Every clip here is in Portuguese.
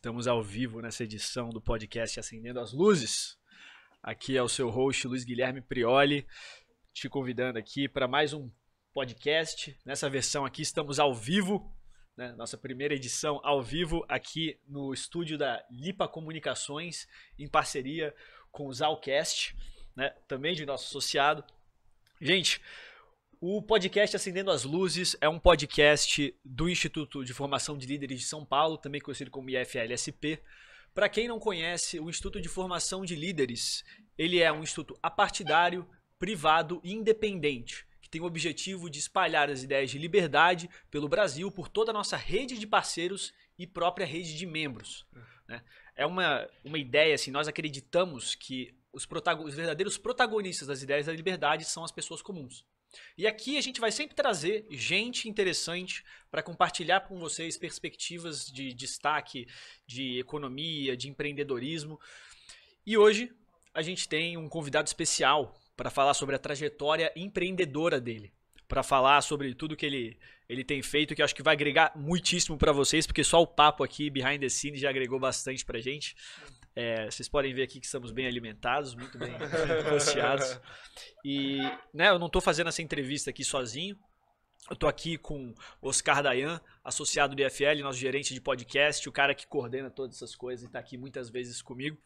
Estamos ao vivo nessa edição do podcast Acendendo as Luzes. Aqui é o seu host Luiz Guilherme Prioli, te convidando aqui para mais um podcast. Nessa versão aqui estamos ao vivo, né? nossa primeira edição ao vivo aqui no estúdio da Lipa Comunicações, em parceria com o Zalcast, né? também de nosso associado. Gente, o podcast Acendendo as Luzes é um podcast do Instituto de Formação de Líderes de São Paulo, também conhecido como IFLSP. Para quem não conhece, o Instituto de Formação de Líderes, ele é um instituto apartidário, privado e independente, que tem o objetivo de espalhar as ideias de liberdade pelo Brasil por toda a nossa rede de parceiros e própria rede de membros. Né? É uma, uma ideia, assim, nós acreditamos que os, os verdadeiros protagonistas das ideias da liberdade são as pessoas comuns. E aqui a gente vai sempre trazer gente interessante para compartilhar com vocês perspectivas de destaque, de economia, de empreendedorismo. E hoje a gente tem um convidado especial para falar sobre a trajetória empreendedora dele, para falar sobre tudo que ele, ele tem feito, que eu acho que vai agregar muitíssimo para vocês, porque só o papo aqui behind the scenes já agregou bastante para gente. É, vocês podem ver aqui que estamos bem alimentados, muito bem rosteados. E né, eu não estou fazendo essa entrevista aqui sozinho. Eu estou aqui com Oscar Dayan, associado do IFL, nosso gerente de podcast, o cara que coordena todas essas coisas e está aqui muitas vezes comigo.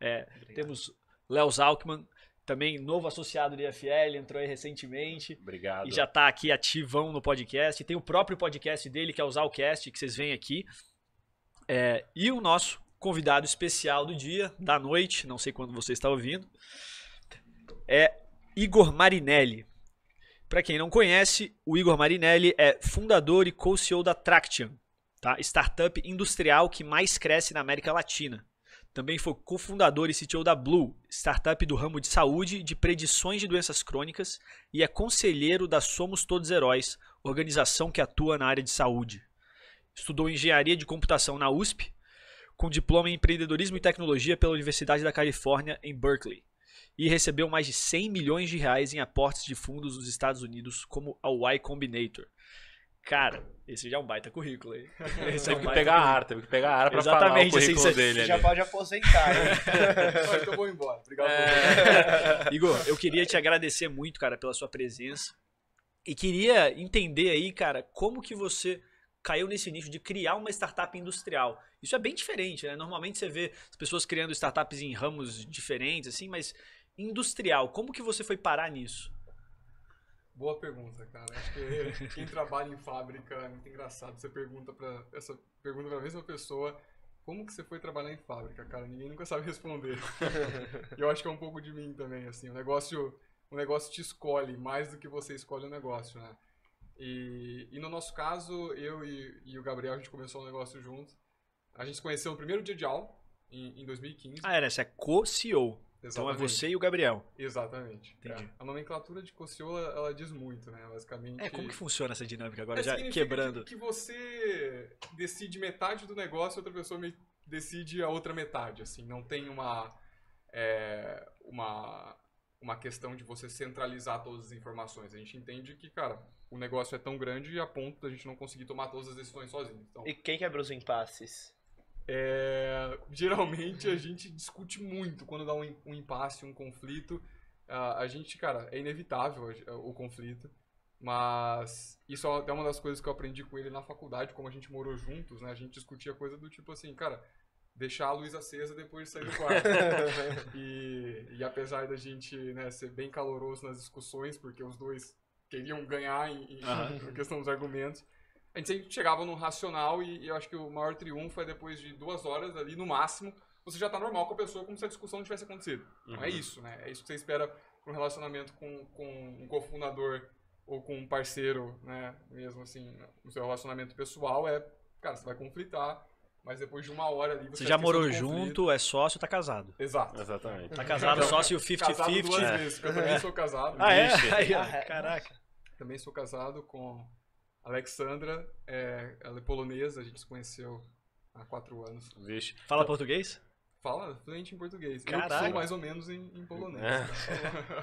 É, temos Léo Zalkman, também novo associado do IFL, entrou aí recentemente. Obrigado. E já está aqui ativão no podcast. E tem o próprio podcast dele, que é o Zalcast, que vocês veem aqui. É, e o nosso convidado especial do dia, da noite, não sei quando você está ouvindo, é Igor Marinelli. Para quem não conhece, o Igor Marinelli é fundador e co-CEO da Traction, tá? startup industrial que mais cresce na América Latina. Também foi cofundador e CTO da Blue, startup do ramo de saúde de predições de doenças crônicas, e é conselheiro da Somos Todos Heróis, organização que atua na área de saúde. Estudou engenharia de computação na USP, com diploma em empreendedorismo e tecnologia pela Universidade da Califórnia em Berkeley e recebeu mais de 100 milhões de reais em aportes de fundos dos Estados Unidos como a Y Combinator. Cara, esse já é um baita currículo aí. Esse é um que pegar a ar, teve que pegar a ar pra Exatamente, falar o currículo assim, dele. Já ali. pode aposentar, hein? então eu vou embora. Obrigado. É. Igor, eu queria te agradecer muito, cara, pela sua presença. E queria entender aí, cara, como que você caiu nesse nicho de criar uma startup industrial. Isso é bem diferente, né? Normalmente você vê as pessoas criando startups em ramos diferentes, assim, mas industrial, como que você foi parar nisso? Boa pergunta, cara. Acho que quem trabalha em fábrica é muito engraçado. Você pergunta para essa pergunta para a mesma pessoa, como que você foi trabalhar em fábrica, cara? Ninguém nunca sabe responder. eu acho que é um pouco de mim também, assim. O negócio, o negócio te escolhe mais do que você escolhe o negócio, né? E, e no nosso caso, eu e, e, o Gabriel, a gente começou o um negócio junto. A gente se conheceu no primeiro dia de aula, em, em 2015. Ah, era, você é co-CEO. Então é você e o Gabriel. Exatamente. Entendi. É. A nomenclatura de co-CEO, ela, ela, diz muito, né? Basicamente... É, como que funciona essa dinâmica agora, é, já quebrando? Que, que você decide metade do negócio e outra pessoa decide a outra metade, assim. Não tem uma... É, uma uma questão de você centralizar todas as informações. A gente entende que, cara, o negócio é tão grande a ponto da gente não conseguir tomar todas as decisões sozinho. Então, e quem quebra os impasses? É, geralmente a gente discute muito quando dá um, um impasse, um conflito. Uh, a gente, cara, é inevitável o, o conflito. Mas isso é uma das coisas que eu aprendi com ele na faculdade, como a gente morou juntos, né? A gente discutia coisa do tipo assim, cara, deixar a luz acesa depois de sair do quarto. e, e, apesar da gente né, ser bem caloroso nas discussões, porque os dois queriam ganhar em, em, uhum. questão dos argumentos, a gente sempre chegava no racional e, e, eu acho que o maior triunfo é depois de duas horas ali, no máximo, você já tá normal com a pessoa como se a discussão não tivesse acontecido. Uhum. Não é isso, né? É isso que você espera para um relacionamento com, com um cofundador ou com um parceiro, né? Mesmo assim, no seu relacionamento pessoal, é, cara, você vai conflitar, mas depois de uma hora ali você, você já morou junto, é sócio, tá casado. Exato. Exatamente. Tá casado, então, sócio 50-50. Casado duas é. vezes, eu também sou casado. Ah, é? Aí, ah, caraca. Também sou casado com a Alexandra, é, ela é polonesa, a gente se conheceu há quatro anos. Vixe. Fala português? Fala fluente em português. Eu Caraca. sou mais ou menos em, em polonês.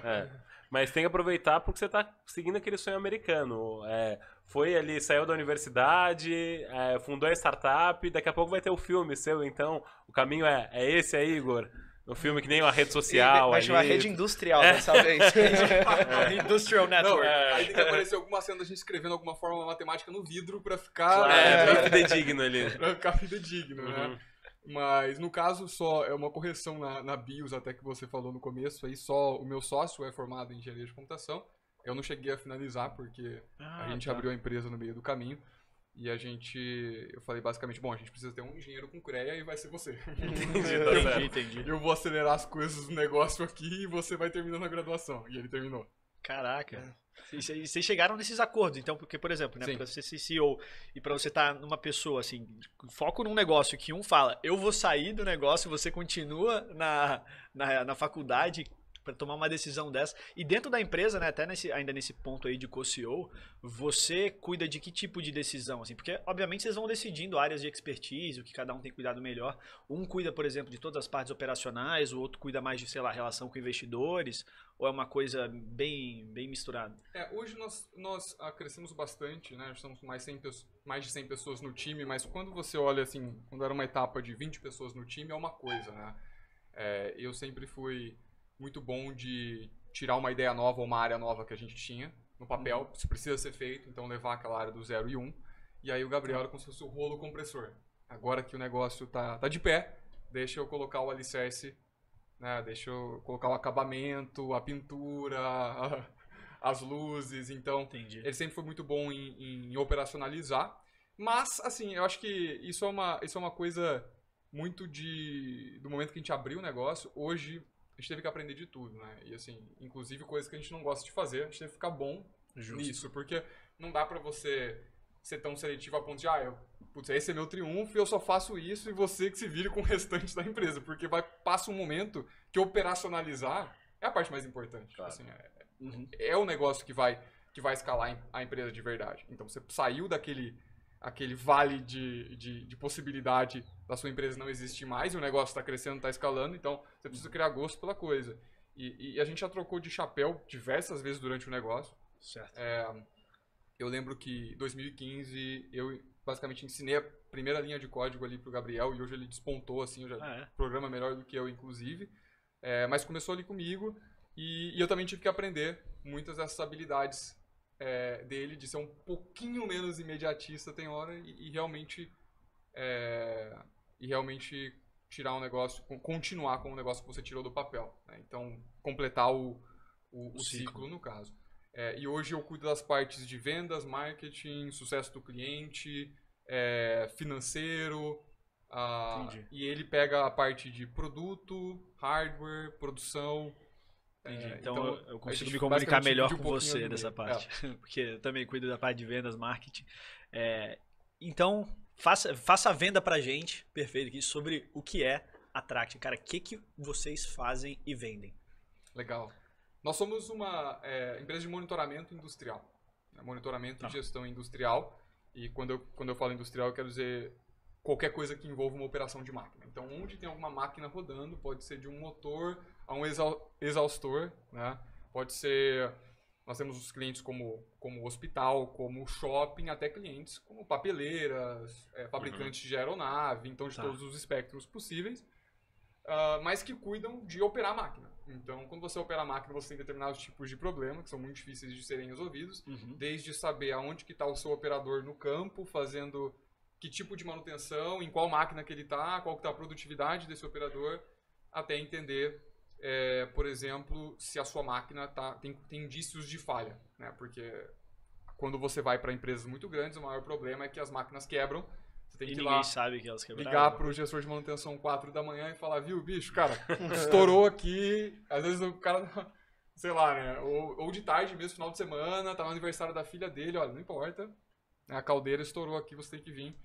É. Mas tem que aproveitar porque você tá seguindo aquele sonho americano. É, foi ali, saiu da universidade, é, fundou a startup, daqui a pouco vai ter o filme seu, então o caminho é, é esse aí, Igor? O filme que nem uma rede social. Vai chamar rede industrial dessa vez. Industrial Network. É, Aí tem que aparecer alguma cena da gente escrevendo alguma forma matemática no vidro pra ficar. claro, é, é, bem fidedigno ali. pra ficar fidedigno, Uhum. né? Mas no caso, só é uma correção na, na BIOS, até que você falou no começo, aí só o meu sócio é formado em engenharia de computação. Eu não cheguei a finalizar porque Ah, a gente tá. abriu a empresa no meio do caminho. E a gente. Eu falei basicamente, bom, a gente precisa ter um engenheiro com CREA e vai ser você. Entendi, entendi. eu vou acelerar as coisas do negócio aqui e você vai terminando a graduação. E ele terminou. Caraca. Cê- Vocês chegaram nesses acordos, então, porque, por exemplo, né, pra você ser CEO e pra você estar numa pessoa, assim, foco num negócio que um fala, eu vou sair do negócio, você continua na, na, na faculdade pra tomar uma decisão dessa. E dentro da empresa, né, até nesse, ainda nesse ponto aí de co-CEO, você cuida de que tipo de decisão, assim? Porque, obviamente, vocês vão decidindo áreas de expertise, o que cada um tem cuidado melhor. Um cuida, por exemplo, de todas as partes operacionais, o outro cuida mais de, sei lá, relação com investidores, ou é uma coisa bem, bem misturada? É, hoje nós, nós crescemos bastante, né? Estamos mais, 100 pesso- mais de 100 pessoas no time, mas quando você olha assim, quando era uma etapa de 20 pessoas no time, é uma coisa, né? É, eu sempre fui muito bom de tirar uma ideia nova ou uma área nova que a gente tinha no papel, isso precisa ser feito, então levar aquela área do 0 e 1. Um, e aí o Gabriel era como se fosse o rolo compressor. Agora que o negócio tá, tá de pé, deixa eu colocar o alicerce, né? Deixa eu colocar o acabamento, a pintura, a- as luzes, então Entendi. ele sempre foi muito bom em, em operacionalizar. Mas, assim, eu acho que isso é uma, isso é uma coisa muito de. do momento que a gente abriu o negócio. Hoje, a gente teve que aprender de tudo, né? E, assim, inclusive coisas que a gente não gosta de fazer, a gente teve que ficar bom nisso. Porque não dá pra você ser tão seletivo a ponto de, ah, eu, putz, esse é meu triunfo e eu só faço isso e você que se vire com o restante da empresa. Porque vai, passa um momento que operacionalizar é a parte mais importante. Claro. Assim, é, Uhum. é o negócio que vai, que vai escalar a empresa de verdade. Então você saiu daquele aquele vale de, de, de possibilidade da sua empresa não existir mais, e o negócio está crescendo, está escalando, então você precisa criar gosto pela coisa. E, e a gente já trocou de chapéu diversas vezes durante o negócio. Certo. É, eu lembro que em 2015 eu basicamente ensinei a primeira linha de código ali pro Gabriel e hoje ele despontou assim, já Ah, é? programa melhor do que eu, inclusive. É, mas começou ali comigo e, e eu também tive que aprender muitas dessas habilidades é, dele, de ser um pouquinho menos imediatista tem hora e, e realmente é, e realmente tirar um negócio, con- continuar com o negócio que você tirou do papel. né? Então, completar o, o, o ciclo. ciclo. no caso. É, e hoje eu cuido das partes de vendas, marketing, sucesso do cliente, é, financeiro, ah, e ele pega a parte de produto, hardware, produção. Entendi. É, então, então, eu- consigo me comunicar melhor com um pouquinho você dessa meio. parte. Porque eu também cuido da parte de vendas, marketing. É, então, faça, faça a venda pra gente, perfeito, aqui, sobre o que é a Tract. Cara, o que, que vocês fazem e vendem? Legal. Nós somos uma é, empresa de monitoramento industrial. né? Monitoramento Tá. e gestão industrial. E quando eu, quando eu falo industrial, eu quero dizer qualquer coisa que envolva uma operação de máquina. Então, onde tem alguma máquina rodando, pode ser de um motor a um exau- exaustor, né? Pode ser... Nós temos os clientes como, como hospital, como shopping, até clientes como papeleiras, é, fabricantes de aeronave, então de Tá. todos os espectros possíveis ah, mas que cuidam de operar a máquina. Então, quando você opera a máquina, você tem determinados tipos de problemas que são muito difíceis de serem resolvidos, desde saber aonde que está o seu operador no campo, fazendo que tipo de manutenção, em qual máquina que ele está, qual que está a produtividade desse operador, até entender, é, por exemplo, se a sua máquina tá, tem, tem indícios de falha. Né? Porque quando você vai para empresas muito grandes, o maior problema é que as máquinas quebram, você tem E que ir lá sabe que elas quebraram. ligar pro gestor de manutenção 4 da manhã e falar, viu, bicho, cara, estourou aqui. Às vezes o cara, sei lá, né? Ou, ou de tarde mesmo, final de semana, tá no aniversário da filha dele, olha, não importa. né, A caldeira estourou aqui, você tem que vir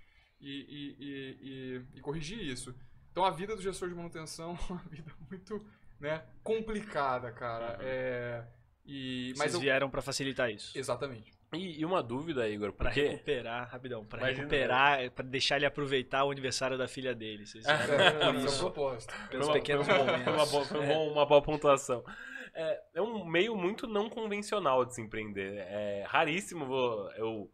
e, e, e- e corrigir isso. Então a vida do gestor de manutenção é uma vida muito né, complicada, cara. É, e, mas Vocês eu, vieram pra facilitar isso. Exatamente. E, e uma dúvida, Igor, porque... recuperar, rapidão, Imagina- recuperar, pra deixar ele aproveitar o aniversário da filha dele. Vocês É, por isso, propósito. pelos Foi uma- pequenos uma- momentos. Uma boa, foi um bom- uma boa pontuação. É, é um meio muito não convencional de se empreender. É raríssimo eu,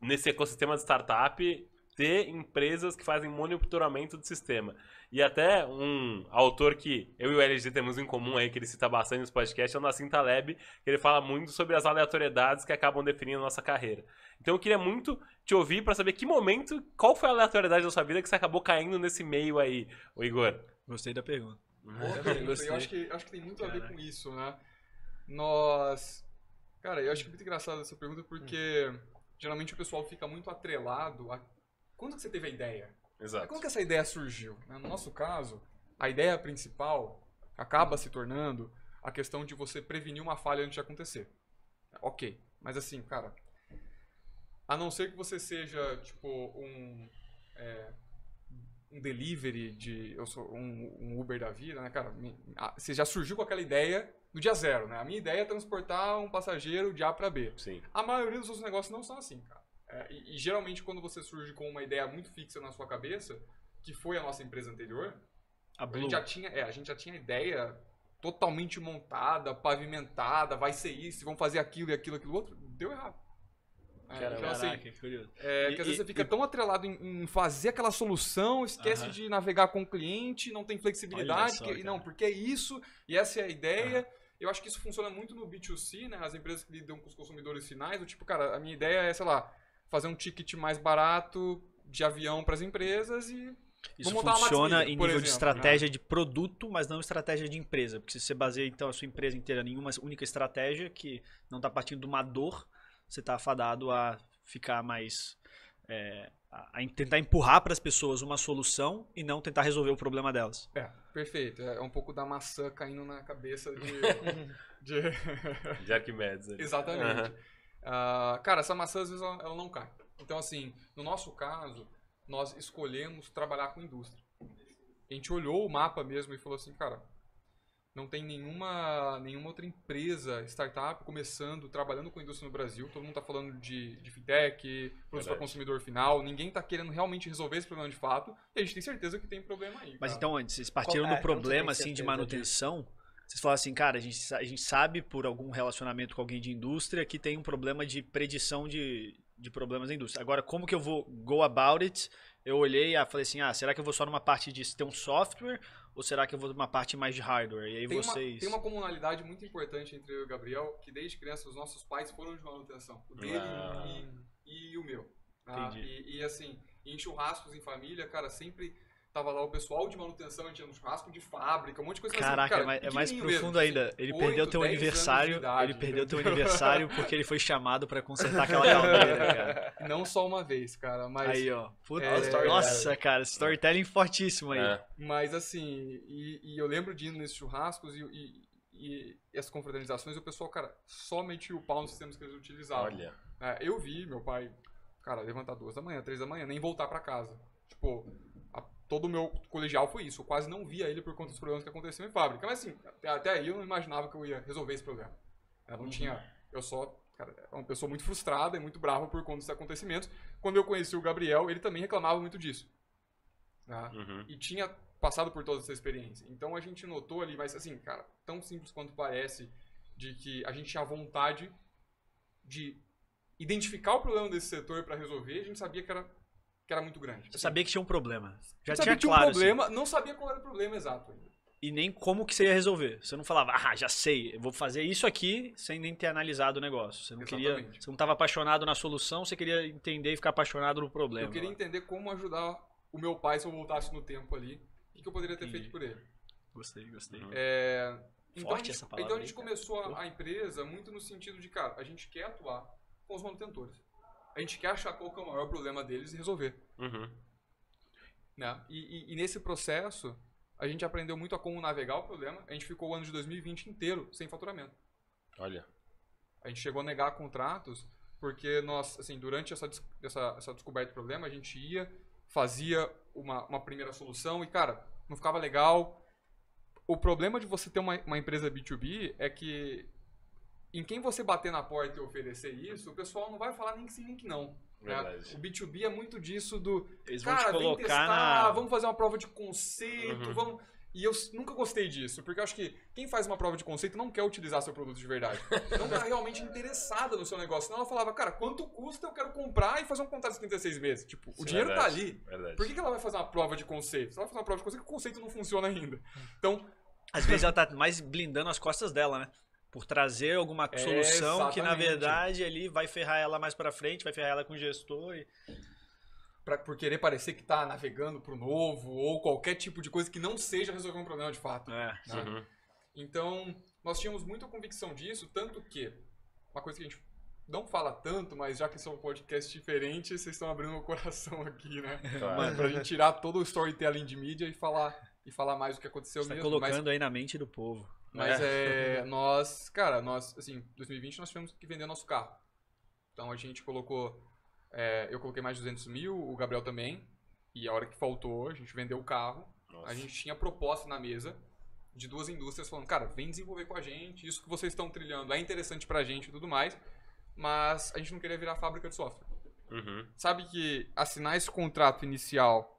nesse ecossistema de startup, ter empresas que fazem monitoramento de sistema. E até um autor que eu e o LG temos em comum aí, que ele cita bastante nos podcasts, é o Nassim Taleb, que ele fala muito sobre as aleatoriedades que acabam definindo a nossa carreira. Então eu queria muito te ouvir para saber que momento, qual foi a aleatoriedade da sua vida que você acabou caindo nesse meio aí, o Igor. Gostei da pergunta. Eu acho que, acho que tem muito a ver com isso, né? Nós. Cara, eu acho que é muito engraçado essa pergunta porque geralmente o pessoal fica muito atrelado a. Quando que você teve a ideia? Exato. Como que essa ideia surgiu? né? No nosso caso, a ideia principal acaba se tornando a questão de você prevenir uma falha antes de acontecer. Ok, mas assim, cara, a não ser que você seja, tipo, um, é, um delivery de, eu sou um, um Uber da vida, né, cara, você já surgiu com aquela ideia no dia zero, né? A minha ideia é transportar um passageiro de A para B. Sim. A maioria dos outros negócios não são assim, cara. É, e, e geralmente quando você surge com uma ideia muito fixa na sua cabeça, que foi a nossa empresa anterior, A a gente já tinha, é, a gente já tinha ideia totalmente montada, pavimentada, vai ser isso, vão fazer aquilo e aquilo, aquilo outro, deu errado. É, Caramba. então, assim, Caraca, que curioso. é, E- que às vezes e- você fica tão atrelado em, em fazer aquela solução, esquece Aham. de navegar com o cliente, não tem flexibilidade, só, que- cara. não, porque é isso, e essa é a ideia. Eu acho que isso funciona muito no B2C, né? As empresas que lidam com os consumidores finais, do tipo, cara, a minha ideia é, sei lá, fazer um ticket mais barato de avião para as empresas e Isso montar uma funciona em nível de exemplo, estratégia de produto, mas não estratégia de empresa. Porque se você baseia então a sua empresa inteira em uma única estratégia que não está partindo de uma dor, você está afadado a ficar mais. é, a, tentar empurrar para as pessoas uma solução e não tentar resolver o problema delas. É, perfeito. É um pouco da maçã caindo na cabeça de. de... De Arquimedes. Exatamente. Ah, cara, essa maçã às vezes ela, ela não cai. Então, assim, no nosso caso, nós escolhemos trabalhar com indústria. A gente olhou o mapa mesmo e falou assim, cara, não tem nenhuma, nenhuma outra empresa, startup, começando, trabalhando com indústria no Brasil. Todo mundo está falando de, de fintech, produtos para consumidor final. Ninguém está querendo realmente resolver esse problema de fato. E a gente tem certeza que tem problema aí. Mas cara. então, antes, vocês partiram Qual- do é, problema assim de manutenção. Vocês falaram assim, cara, a gente, a gente sabe por algum relacionamento com alguém de indústria que tem um problema de predição de, de problemas da indústria. Agora, como que eu vou go about it? Eu olhei e falei assim, ah, será que eu vou só numa parte de ter um software ou será que eu vou numa parte mais de hardware? E aí Tem, vocês... uma, tem uma comunalidade muito importante entre eu e o Gabriel, que desde criança os nossos pais foram de manutenção. O dele Ah. e, e o meu. Entendi. E, e, assim, em churrascos em família, cara, sempre tava lá o pessoal de manutenção, a gente ia no churrasco de fábrica, um monte de coisa mas, assim, Caraca, cara, é mais, é mais profundo mesmo, ainda. assim, Ele perdeu teu 10 anos de aniversário. idade, ele perdeu teu aniversário porque ele foi chamado pra consertar aquela caldeira, cara. Não só uma vez, cara, mas... Aí, ó. Puta, É, nossa, cara, storytelling fortíssimo aí. É. Mas assim, e, e eu lembro de ir nesses churrascos e, e, e essas confraternizações, o pessoal, cara, somente o pau nos sistemas que eles utilizavam. Olha. É, eu vi meu pai, cara, levantar duas da manhã, três da manhã, nem voltar pra casa. Tipo, todo o meu colegial foi isso. Eu quase não via ele por conta dos problemas que aconteciam em fábrica. Mas assim, até, até aí eu não imaginava que eu ia resolver esse problema. Eu não tinha. Eu só. Cara, é uma pessoa muito frustrada e muito brava por conta desses acontecimentos. Quando eu conheci o Gabriel, ele também reclamava muito disso. Tá? Uhum. e tinha passado por toda essa experiência. Então a gente notou ali, mas assim, cara, tão simples quanto parece, de que a gente tinha vontade de identificar o problema desse setor para resolver, a gente sabia que era, que era muito grande. Você sabia que tinha um problema. Já tinha sabia que tinha claro. um assim. problema, não sabia qual era o problema exato ainda. e nem como que você ia resolver. Você não falava, ah, já sei, eu vou fazer isso aqui sem nem ter analisado o negócio. Você não queria, Exatamente. você não estava apaixonado na solução, você queria entender e ficar apaixonado no problema. Eu queria entender como ajudar o meu pai se eu voltasse no tempo ali, o que eu poderia ter Entendi. feito por ele. Gostei, gostei. Uhum. É, então, Forte a gente, essa palavra então a aí, gente cara. começou Pô. a, a empresa muito no sentido de, cara, a gente quer atuar com os manutentores. A gente quer achar qual que é o maior problema deles e resolver. Uhum. né? E, e- e nesse processo, a gente aprendeu muito a como navegar o problema. A gente ficou o ano de 2020 inteiro sem faturamento. Olha. A gente chegou a negar contratos porque nós, assim, durante essa, essa, essa descoberta do problema, a gente ia, fazia uma, uma primeira solução e, cara, não ficava legal. O problema de você ter uma, uma empresa B2B é que em quem você bater na porta e oferecer isso, o pessoal não vai falar nem que sim nem que não. né? Verdade. O B2B é muito disso do Eles vão cara, te vem colocar testar, na. vamos fazer uma prova de conceito, Uhum. vamos. E eu nunca gostei disso, porque eu acho que quem faz uma prova de conceito não quer utilizar seu produto de verdade. Não tá realmente interessada no seu negócio. Senão ela falava, cara, quanto custa? Eu quero comprar e fazer um contrato de 36 meses. Tipo, o Sim, dinheiro tá verdade, ali. Verdade. Por que, que ela vai fazer uma prova de conceito? Se ela vai fazer uma prova de conceito, o conceito não funciona ainda. Então, Às vezes ela tá mais blindando as costas dela, né? Por trazer alguma É, solução que, na exatamente. verdade, ali vai ferrar ela mais pra frente, vai ferrar ela com o gestor. E... pra, por querer parecer que tá navegando pro novo ou qualquer tipo de coisa que não seja resolver um problema de fato. É. né? Uhum. Então, nós tínhamos muita convicção disso, tanto que, uma coisa que a gente não fala tanto, mas já que são um podcast diferente, vocês estão abrindo o coração aqui, né? Claro. Pra gente tirar todo o storytelling de mídia e falar, e falar mais o que aconteceu Você tá mesmo. colocando aí na mente do povo. Mas, mas é, nós, cara, nós, assim, 2020 nós tivemos que vender nosso carro. Então a gente colocou, é, eu coloquei mais de 200 mil, o Gabriel também, e a hora que faltou, a gente vendeu o carro. Nossa. A gente tinha proposta na mesa de duas indústrias falando, cara, vem desenvolver com a gente, isso que vocês estão trilhando é interessante pra gente e tudo mais, mas a gente não queria virar fábrica de software. Uhum. Sabe que assinar esse contrato inicial,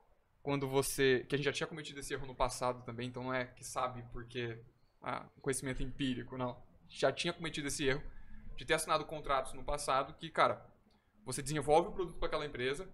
quando você. que a gente já tinha cometido esse erro no passado também, então não é que sabe porque. Ah, conhecimento empírico, não. Já tinha cometido esse erro de ter assinado contratos no passado que, cara, você desenvolve o produto para aquela empresa,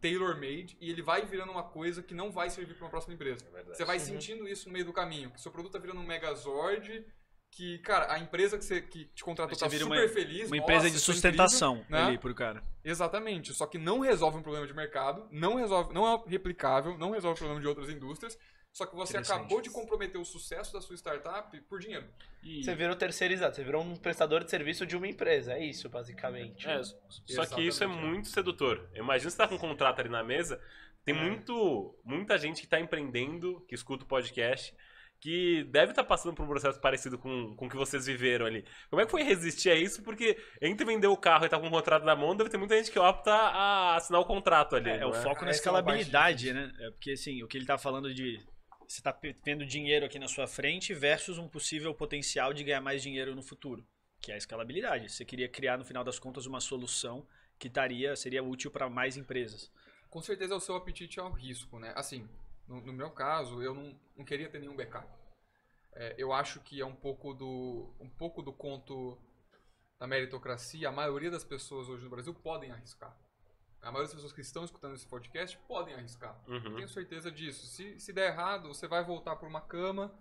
tailor-made, e ele vai virando uma coisa que não vai servir para uma próxima empresa. É. Você vai sentindo isso no meio do caminho, que seu produto tá virando um megazord, que, cara, a empresa que, você, que te contratou Você tá vira super uma- feliz. Uma nossa, empresa de sustentação incrível, né? ali pro cara. Exatamente, só que não resolve um problema de mercado, não resolve, não é replicável, não resolve o problema de outras indústrias, só que você acabou de comprometer o sucesso da sua startup por dinheiro. E Você virou terceirizado, você virou um prestador de serviço de uma empresa. É isso, basicamente. É, só que isso é é. muito sedutor. Imagina você tá com um contrato ali na mesa, tem É. muito, muita gente que tá empreendendo, que escuta o podcast, que deve estar passando por um processo parecido com, com o que vocês viveram ali. Como é que foi resistir a isso? Porque entre vender o carro e estar com um contrato na mão, deve ter muita gente que opta a assinar o contrato ali. É, é o é? foco na é escalabilidade, né? É porque assim, o que ele tá falando de você tá pe- vendo dinheiro aqui na sua frente versus um possível potencial de ganhar mais dinheiro no futuro, que é a escalabilidade. Você queria criar no final das contas uma solução que estaria seria útil para mais empresas. com certeza é o seu apetite ao risco, né? Assim, no, no meu caso, eu não, não queria ter nenhum backup. É, eu acho que é um pouco do um pouco do conto da meritocracia. A maioria das pessoas hoje no Brasil podem arriscar. A maioria das pessoas que estão escutando esse podcast podem arriscar. Uhum. Tenho certeza disso. Se, se der errado, você vai voltar para uma cama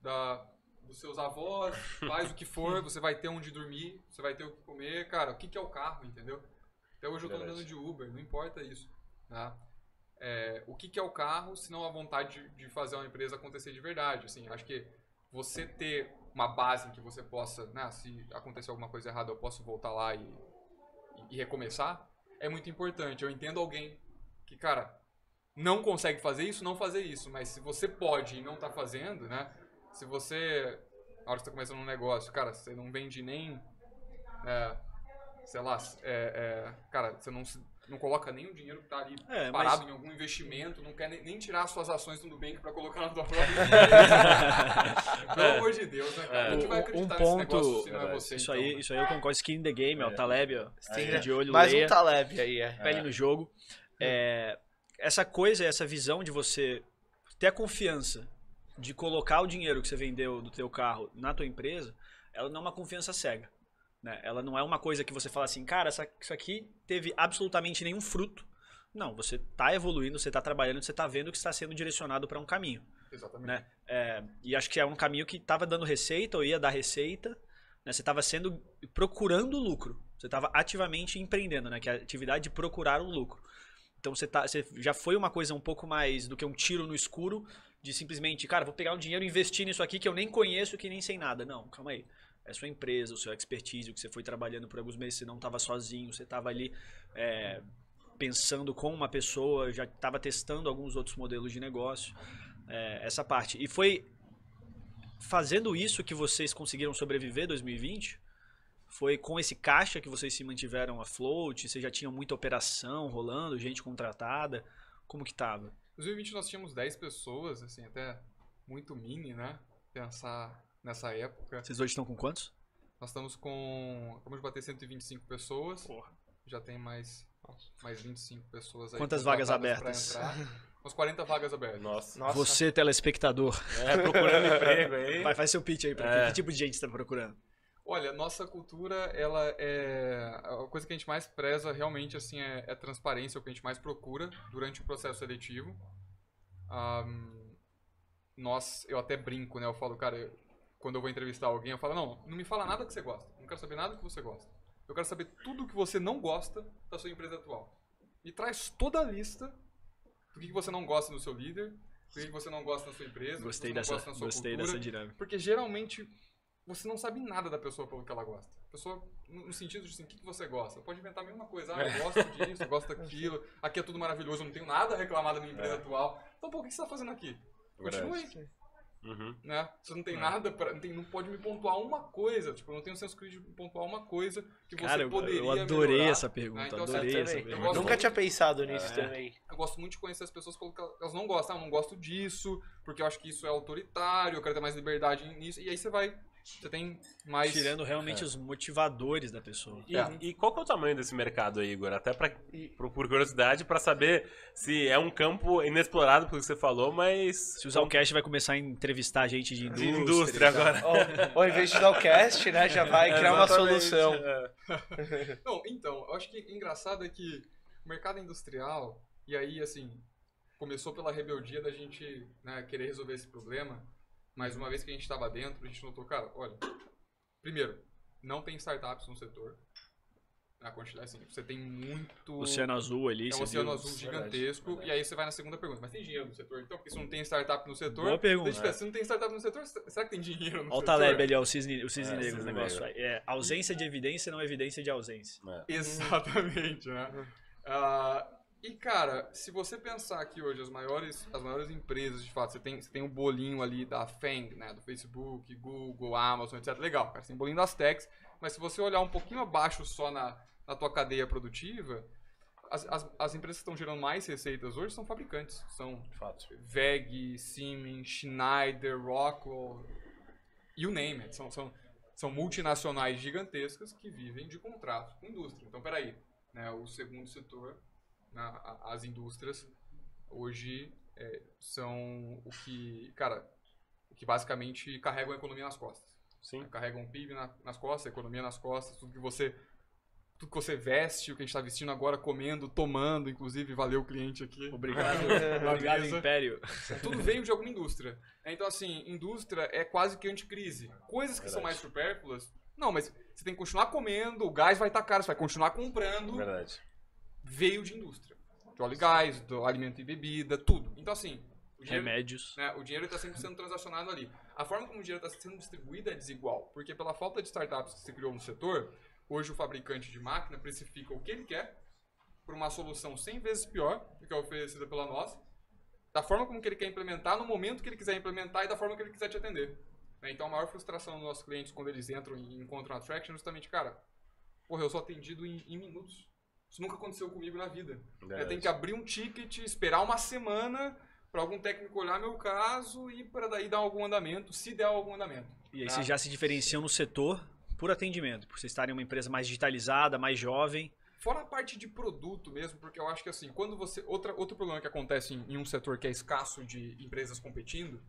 da, dos seus avós, faz o que for, você vai ter onde dormir, você vai ter o que comer. Cara, o que, que é o carro, entendeu? Até hoje eu Verdade. andando de Uber, não importa isso. Tá? É, o que, que é o carro, se não a vontade de, de fazer uma empresa acontecer de verdade. Assim, acho que você ter uma base em que você possa, né, se acontecer alguma coisa errada, eu posso voltar lá e, e recomeçar, é muito importante. Eu entendo alguém que, cara, não consegue fazer isso, não fazer isso. Mas se você pode e não tá fazendo, né? Se você, na hora que você tá começando um negócio, cara, você não vende nem, é, sei lá, é, é, cara, você não, se- não coloca nem o dinheiro que tá ali É, parado mas em algum investimento, não quer nem, tirar as suas ações do Nubank pra colocar na tua própria empresa. Pelo amor de Deus, né, cara? É. Vai Um- acreditar um nesse ponto- negócio se não é Verdade. você, isso então, aí, né? isso aí eu concordo. Skin in the game, ó, É. Taleb, ó. De olho, Mais leia, um Taleb aí, é. pele no jogo. É, essa coisa, essa visão de você ter a confiança de colocar o dinheiro que você vendeu do teu carro na tua empresa, ela não é uma confiança cega. Né? Ela não é uma coisa que você fala assim, cara, essa- isso aqui teve absolutamente nenhum fruto. Não, você está evoluindo, você está trabalhando, você está vendo que está sendo direcionado para um caminho. Exatamente. né? É, e acho que é um caminho que estava dando receita, ou ia dar receita, né? Você estava sendo procurando lucro. Você estava ativamente empreendendo, né? Que é a atividade de procurar o lucro. Então você, tá, você já foi uma coisa um pouco mais do que um tiro no escuro, de simplesmente, cara, vou pegar um dinheiro e investir nisso aqui que eu nem conheço, que nem sei nada. Não, calma aí. É sua empresa, o seu expertise, o que você foi trabalhando por alguns meses, você não estava sozinho, você estava ali é, pensando com uma pessoa, já estava testando alguns outros modelos de negócio é, essa parte. E foi fazendo isso que vocês conseguiram sobreviver 2020? Foi com esse caixa que vocês se mantiveram afloat? Vocês já tinham muita operação rolando, gente contratada? Como que tava? Em 2020 nós tínhamos 10 pessoas, assim, até muito mini, né? Pensar nessa época. Vocês hoje estão com quantos? Nós estamos com. Acabamos de bater 125 pessoas. Porra. Já tem mais, mais 25 pessoas aí. Quantas vagas abertas? Umas 40 vagas abertas. Nossa. Nossa. Você, telespectador, É, procurando emprego aí. vai, faz seu pitch aí pra É. que, que tipo de gente você tá procurando? Olha, nossa cultura, ela é. A coisa que a gente mais preza realmente assim é, é transparência, é o que a gente mais procura durante o processo seletivo. Ahm, nós, eu até brinco, né? Eu falo, cara, quando eu vou entrevistar alguém, eu falo, não, não me fala nada que você gosta. Não quero saber nada que você gosta. Eu quero saber tudo que você não gosta da sua empresa atual. Me traz toda a lista do que você não gosta do seu líder, do que você não gosta da sua empresa, Gostei do que você dessa, não gosta na sua gostei cultura. dessa dinâmica. Porque geralmente você não sabe nada da pessoa pelo que ela gosta. A pessoa, no sentido de assim, o que que você gosta? Pode inventar a mesma coisa. Ah, eu gosto disso, eu gosto daquilo. Aqui é tudo maravilhoso, eu não tenho nada a reclamar da minha empresa É. atual. Então, pô, o que você tá fazendo aqui? Continue, Uhum. né? Você não tem É. nada pra. Não, tem- não pode me pontuar uma coisa. Tipo, eu não tenho senso crítico de pontuar uma coisa que você Cara, eu, poderia eu adorei melhorar. essa pergunta, Ah, então, assim, adorei Eu essa pergunta. Nunca muito. tinha pensado nisso É. também. Eu gosto muito de conhecer as pessoas pelo que elas não gostam. Ah, eu não gosto disso, porque eu acho que isso é autoritário, eu quero ter mais liberdade nisso. E aí você vai. Você tem mais. Tirando realmente É. os motivadores da pessoa. E, É. e qual que é o tamanho desse mercado aí, Igor? Até pra, por, curiosidade, pra saber se é um campo inexplorado, pelo que você falou, mas... Se usar o cast, vai começar a entrevistar gente de de indústria. indústria e tal. agora. Ou, ou em vez de dar o cast, né, já vai criar uma solução. é. Não, então, eu acho que engraçado é que o mercado industrial, e aí, assim, começou pela rebeldia da gente né, querer resolver esse problema, mas uma vez que a gente estava dentro, a gente notou, cara, olha, primeiro, não tem startups no setor. A quantidade, assim, você tem muito. Oceano Azul ali. É um oceano viu? azul Verdade, gigantesco. verdade. E aí você vai na segunda pergunta, mas tem dinheiro no setor? Então, porque se não tem startup no setor. Boa pergunta. deixa eu ver, Se não tem startup no setor, será que tem dinheiro no Olha o setor? Taleb ali, ó, o cisne, o cisne É, negro, o negócio. negro. É, ausência de evidência não é evidência de ausência. É. Exatamente, né? Ah, e, cara, se você pensar que hoje as maiores, as maiores empresas, de fato, você tem, você tem o bolinho ali da FANG, né? Do Facebook, Google, Amazon, etc. Legal, cara, você tem o bolinho das techs, mas se você olhar um pouquinho abaixo só na, na tua cadeia produtiva, as, as, as empresas que estão gerando mais receitas hoje são fabricantes. São De fato. VEG, Siemens, Schneider, Rockwell, you name it. São, são, são multinacionais gigantescas que vivem de contratos com indústria. Então, peraí, né, o segundo setor, né, a- as indústrias, hoje é, são o que, cara, o que basicamente carregam a economia nas costas. Sim. Né, Carregam o PIB na- nas costas, a economia nas costas, tudo que você tudo que você veste, o que a gente está vestindo agora, comendo, tomando, inclusive, valeu o cliente aqui. Obrigado, obrigado. Império. Tudo veio de alguma indústria. Então, assim, indústria é quase que anticrise. Coisas que são Verdade. mais supérfluas. Não, mas você tem que continuar comendo, o gás vai estar caro, você vai continuar comprando. Verdade. Veio de indústria. De óleo e gás, do alimento e bebida, tudo. Então, assim, o dinheiro, Remédios. né, o dinheiro está sempre sendo transacionado ali. A forma como o dinheiro está sendo distribuído é desigual. Porque pela falta de startups que se criou no setor, hoje o fabricante de máquina precifica o que ele quer por uma solução 100 vezes pior do que a oferecida pela nossa, da forma como que ele quer implementar, no momento que ele quiser implementar e da forma que ele quiser te atender. né? Então a maior frustração dos nossos clientes quando eles entram e encontram a Traction é justamente, cara, porra, eu sou atendido em, em minutos. Isso nunca aconteceu comigo na vida. Eu Verdade. tenho que abrir um ticket, esperar uma semana para algum técnico olhar meu caso e para daí dar algum andamento, se der algum andamento. E aí Ah. vocês já se diferenciam no setor por atendimento, por vocês estarem em uma empresa mais digitalizada, mais jovem. Fora a parte de produto mesmo, porque eu acho que assim, quando você. Outra, outro problema que acontece em, em um setor que é escasso de empresas competindo,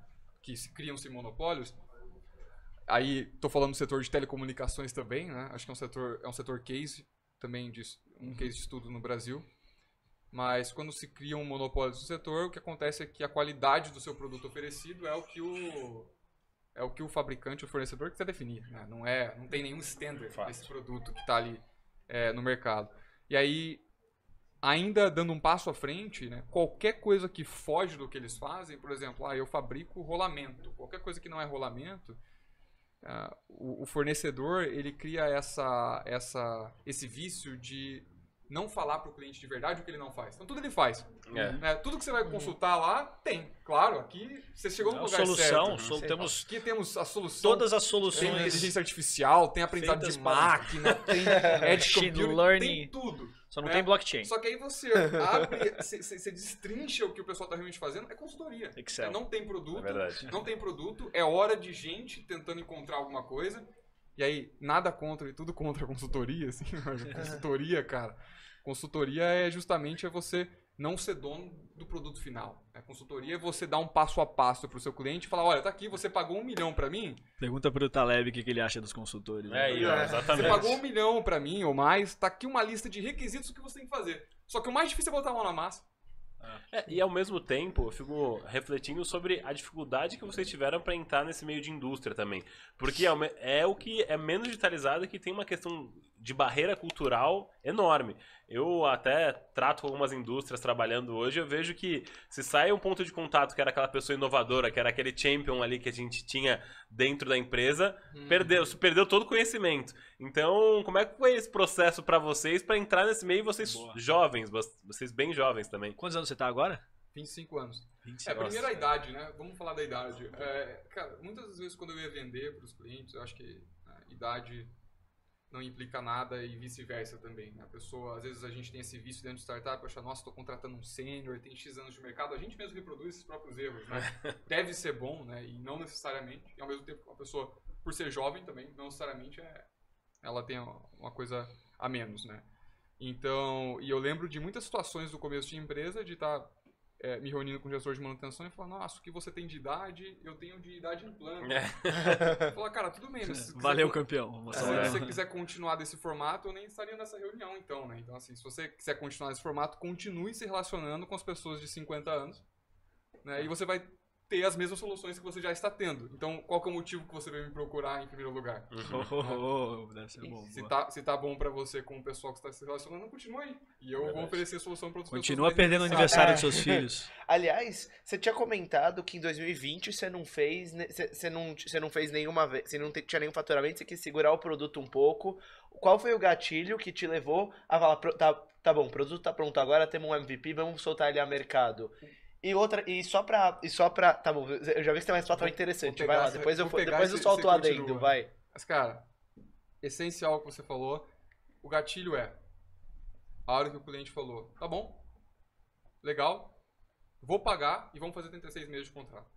que se criam-se monopólios. Aí, tô falando do setor de telecomunicações também, né? Acho que é um setor, é um setor case, também de, um case de estudo no Brasil. Mas quando se criam monopólios no setor, o que acontece é que a qualidade do seu produto oferecido é o que o é o que o fabricante, o fornecedor quiser definir. né? Não é, não tem nenhum standard Fato. desse produto que está ali é, no mercado. E aí, ainda dando um passo à frente, né, qualquer coisa que foge do que eles fazem, por exemplo, ah, eu fabrico rolamento. Qualquer coisa que não é rolamento, ah, o, o fornecedor ele cria essa, essa, esse vício de não falar para o cliente de verdade o que ele não faz. Então tudo ele faz. É. né? Tudo que você vai consultar lá, tem. Claro, aqui você chegou no É lugar solução, certo. sol- Sim. temos Aqui temos a solução todas as tem soluções. inteligência artificial, tem aprendizado de máquina, tem edge Machine computing, learning. tem tudo. Só não né? tem blockchain. Só que aí você abre, você, destrincha o que o pessoal está realmente fazendo, é consultoria. Excel. É, não tem É produto, verdade. não tem produto, é hora de gente tentando encontrar alguma coisa. E aí, nada contra e tudo contra a consultoria, assim. a consultoria, cara. Consultoria é justamente é você não ser dono do produto final. A consultoria é você dar um passo a passo pro seu cliente e falar, olha, tá aqui, você pagou um milhão para mim. Pergunta pro Taleb o que, que ele acha dos consultores. É, né? ó, É. exatamente. Você pagou um milhão para mim ou mais, tá aqui uma lista de requisitos que você tem que fazer. Só que o mais difícil é botar a mão na massa. É, e ao mesmo tempo, eu fico refletindo sobre a dificuldade que vocês tiveram para entrar nesse meio de indústria também. Porque é o é o que é menos digitalizado e que tem uma questão de barreira cultural enorme. Eu até trato com algumas indústrias trabalhando hoje, eu vejo que se sai um ponto de contato que era aquela pessoa inovadora, que era aquele champion ali que a gente tinha dentro da empresa, perdeu, se perdeu todo o conhecimento. Então, como é que foi esse processo para vocês para entrar nesse meio, vocês Boa. jovens, vocês bem jovens também? Quantos anos você tá agora? 25 anos. 25. É, primeiro a idade, né? Vamos falar da idade. É, cara, muitas vezes quando eu ia vender para os clientes, eu acho que a idade não implica nada e vice-versa também. né? A pessoa, às vezes a gente tem esse vício dentro de startup, acha, nossa, estou contratando um sênior, tem X anos de mercado, a gente mesmo reproduz esses próprios erros, né? Deve ser bom, né? E não necessariamente. E ao mesmo tempo, a pessoa, por ser jovem também, não necessariamente é, ela tem uma coisa a menos, né? Então, e eu lembro de muitas situações do começo de empresa, de estar é, me reunindo com o gestor de manutenção e falar, nossa, o que você tem de idade, eu tenho de idade em plano. É. Falar, cara, tudo bem, se Valeu, quiser- campeão. Vou se. É. você quiser continuar desse formato, eu nem estaria nessa reunião, então, né? Então, assim, se você quiser continuar nesse formato, continue se relacionando com as pessoas de 50 anos, né? E você vai ter as mesmas soluções que você já está tendo. Então, qual que é o motivo que você veio me procurar em primeiro lugar? Oh, oh, oh, deve ser bom. Se boa. tá, se tá bom pra você com o pessoal que está se relacionando, continue aí. E eu vou Verdade. oferecer solução para outras Continua perdendo o aniversário É. dos seus filhos. Aliás, você tinha comentado que em 2020 você não fez, você não, você não fez nenhuma vez, você não tinha nenhum faturamento, você quis segurar o produto um pouco. Qual foi o gatilho que te levou a falar, "Pro- tá, tá bom, o produto tá pronto agora, temos um MVP, vamos soltar ele a mercado. E outra, e só pra, e só pra, tá bom, eu já vi que tem uma situação interessante, vai lá, depois eu, depois eu solto o adendo, vai. Mas, cara, essencial que você falou, o gatilho é a hora que o cliente falou, tá bom, legal, vou pagar e vamos fazer 36 meses de contrato.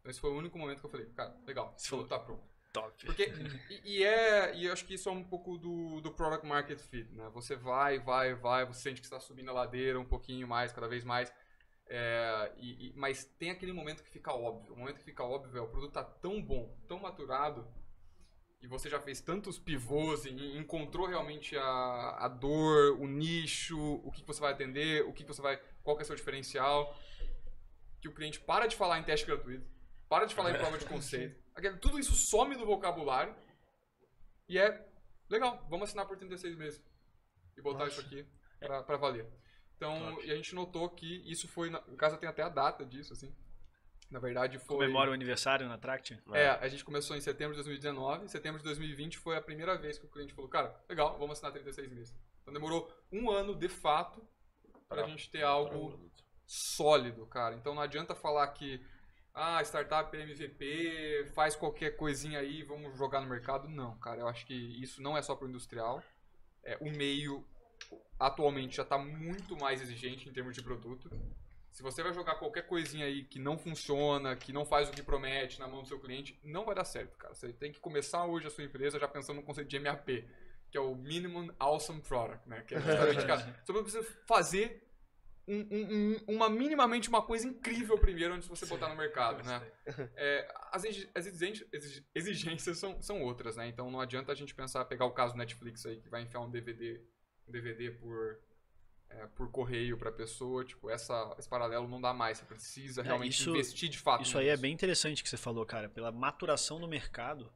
Então, esse foi o único momento que eu falei, cara, legal, esse falou, tá pronto. Top. Porque, e, e é, e eu acho que isso é um pouco do, do product market fit, né? Você vai, vai, vai, você sente que está subindo a ladeira um pouquinho mais, cada vez mais. É, e- e- mas tem aquele momento que fica óbvio. O momento que fica óbvio é o produto tá tão bom, tão maturado, e você já fez tantos pivôs e encontrou realmente a, a dor, o nicho, o que, que você vai atender, o que, que você vai. qual que é o seu diferencial. Que o cliente para de falar em teste gratuito, para de falar em prova de conceito. Tudo isso some do vocabulário e é legal, vamos assinar por 36 meses e botar Nossa. isso aqui pra valer. Então, Top. e a gente notou que isso foi, na, em casa tem até a data disso, assim. Na verdade foi... Comemora o aniversário na Traction? É, a gente começou em setembro de 2019. Em setembro de 2020 foi a primeira vez que o cliente falou, cara, legal, vamos assinar 36 meses. Então demorou um ano, de fato, pra gente ter algo sólido, cara. Então não adianta falar que, ah, startup é MVP, faz qualquer coisinha aí, vamos jogar no mercado. Não, cara, eu acho que isso não é só pro industrial. É, o meio atualmente já está muito mais exigente em termos de produto. Se você vai jogar qualquer coisinha aí que não funciona, que não faz o que promete na mão do seu cliente, não vai dar certo, cara. Você tem que começar hoje a sua empresa já pensando no conceito de MAP, que é o Minimum Awesome Product, né? Que é justamente, cara, você precisa fazer um- um- um- uma minimamente uma coisa incrível primeiro antes de você botar no mercado, né? É, as exi- as exigências, exig- exigências são, são outras, né? Então não adianta a gente pensar, pegar o caso do Netflix aí, que vai enfiar um DVD, um DVD por, é, por correio pra pessoa, tipo, essa, esse paralelo não dá mais. Você precisa É, realmente isso- investir de fato Isso aí é bem interessante que você falou, cara. Pela maturação no mercado,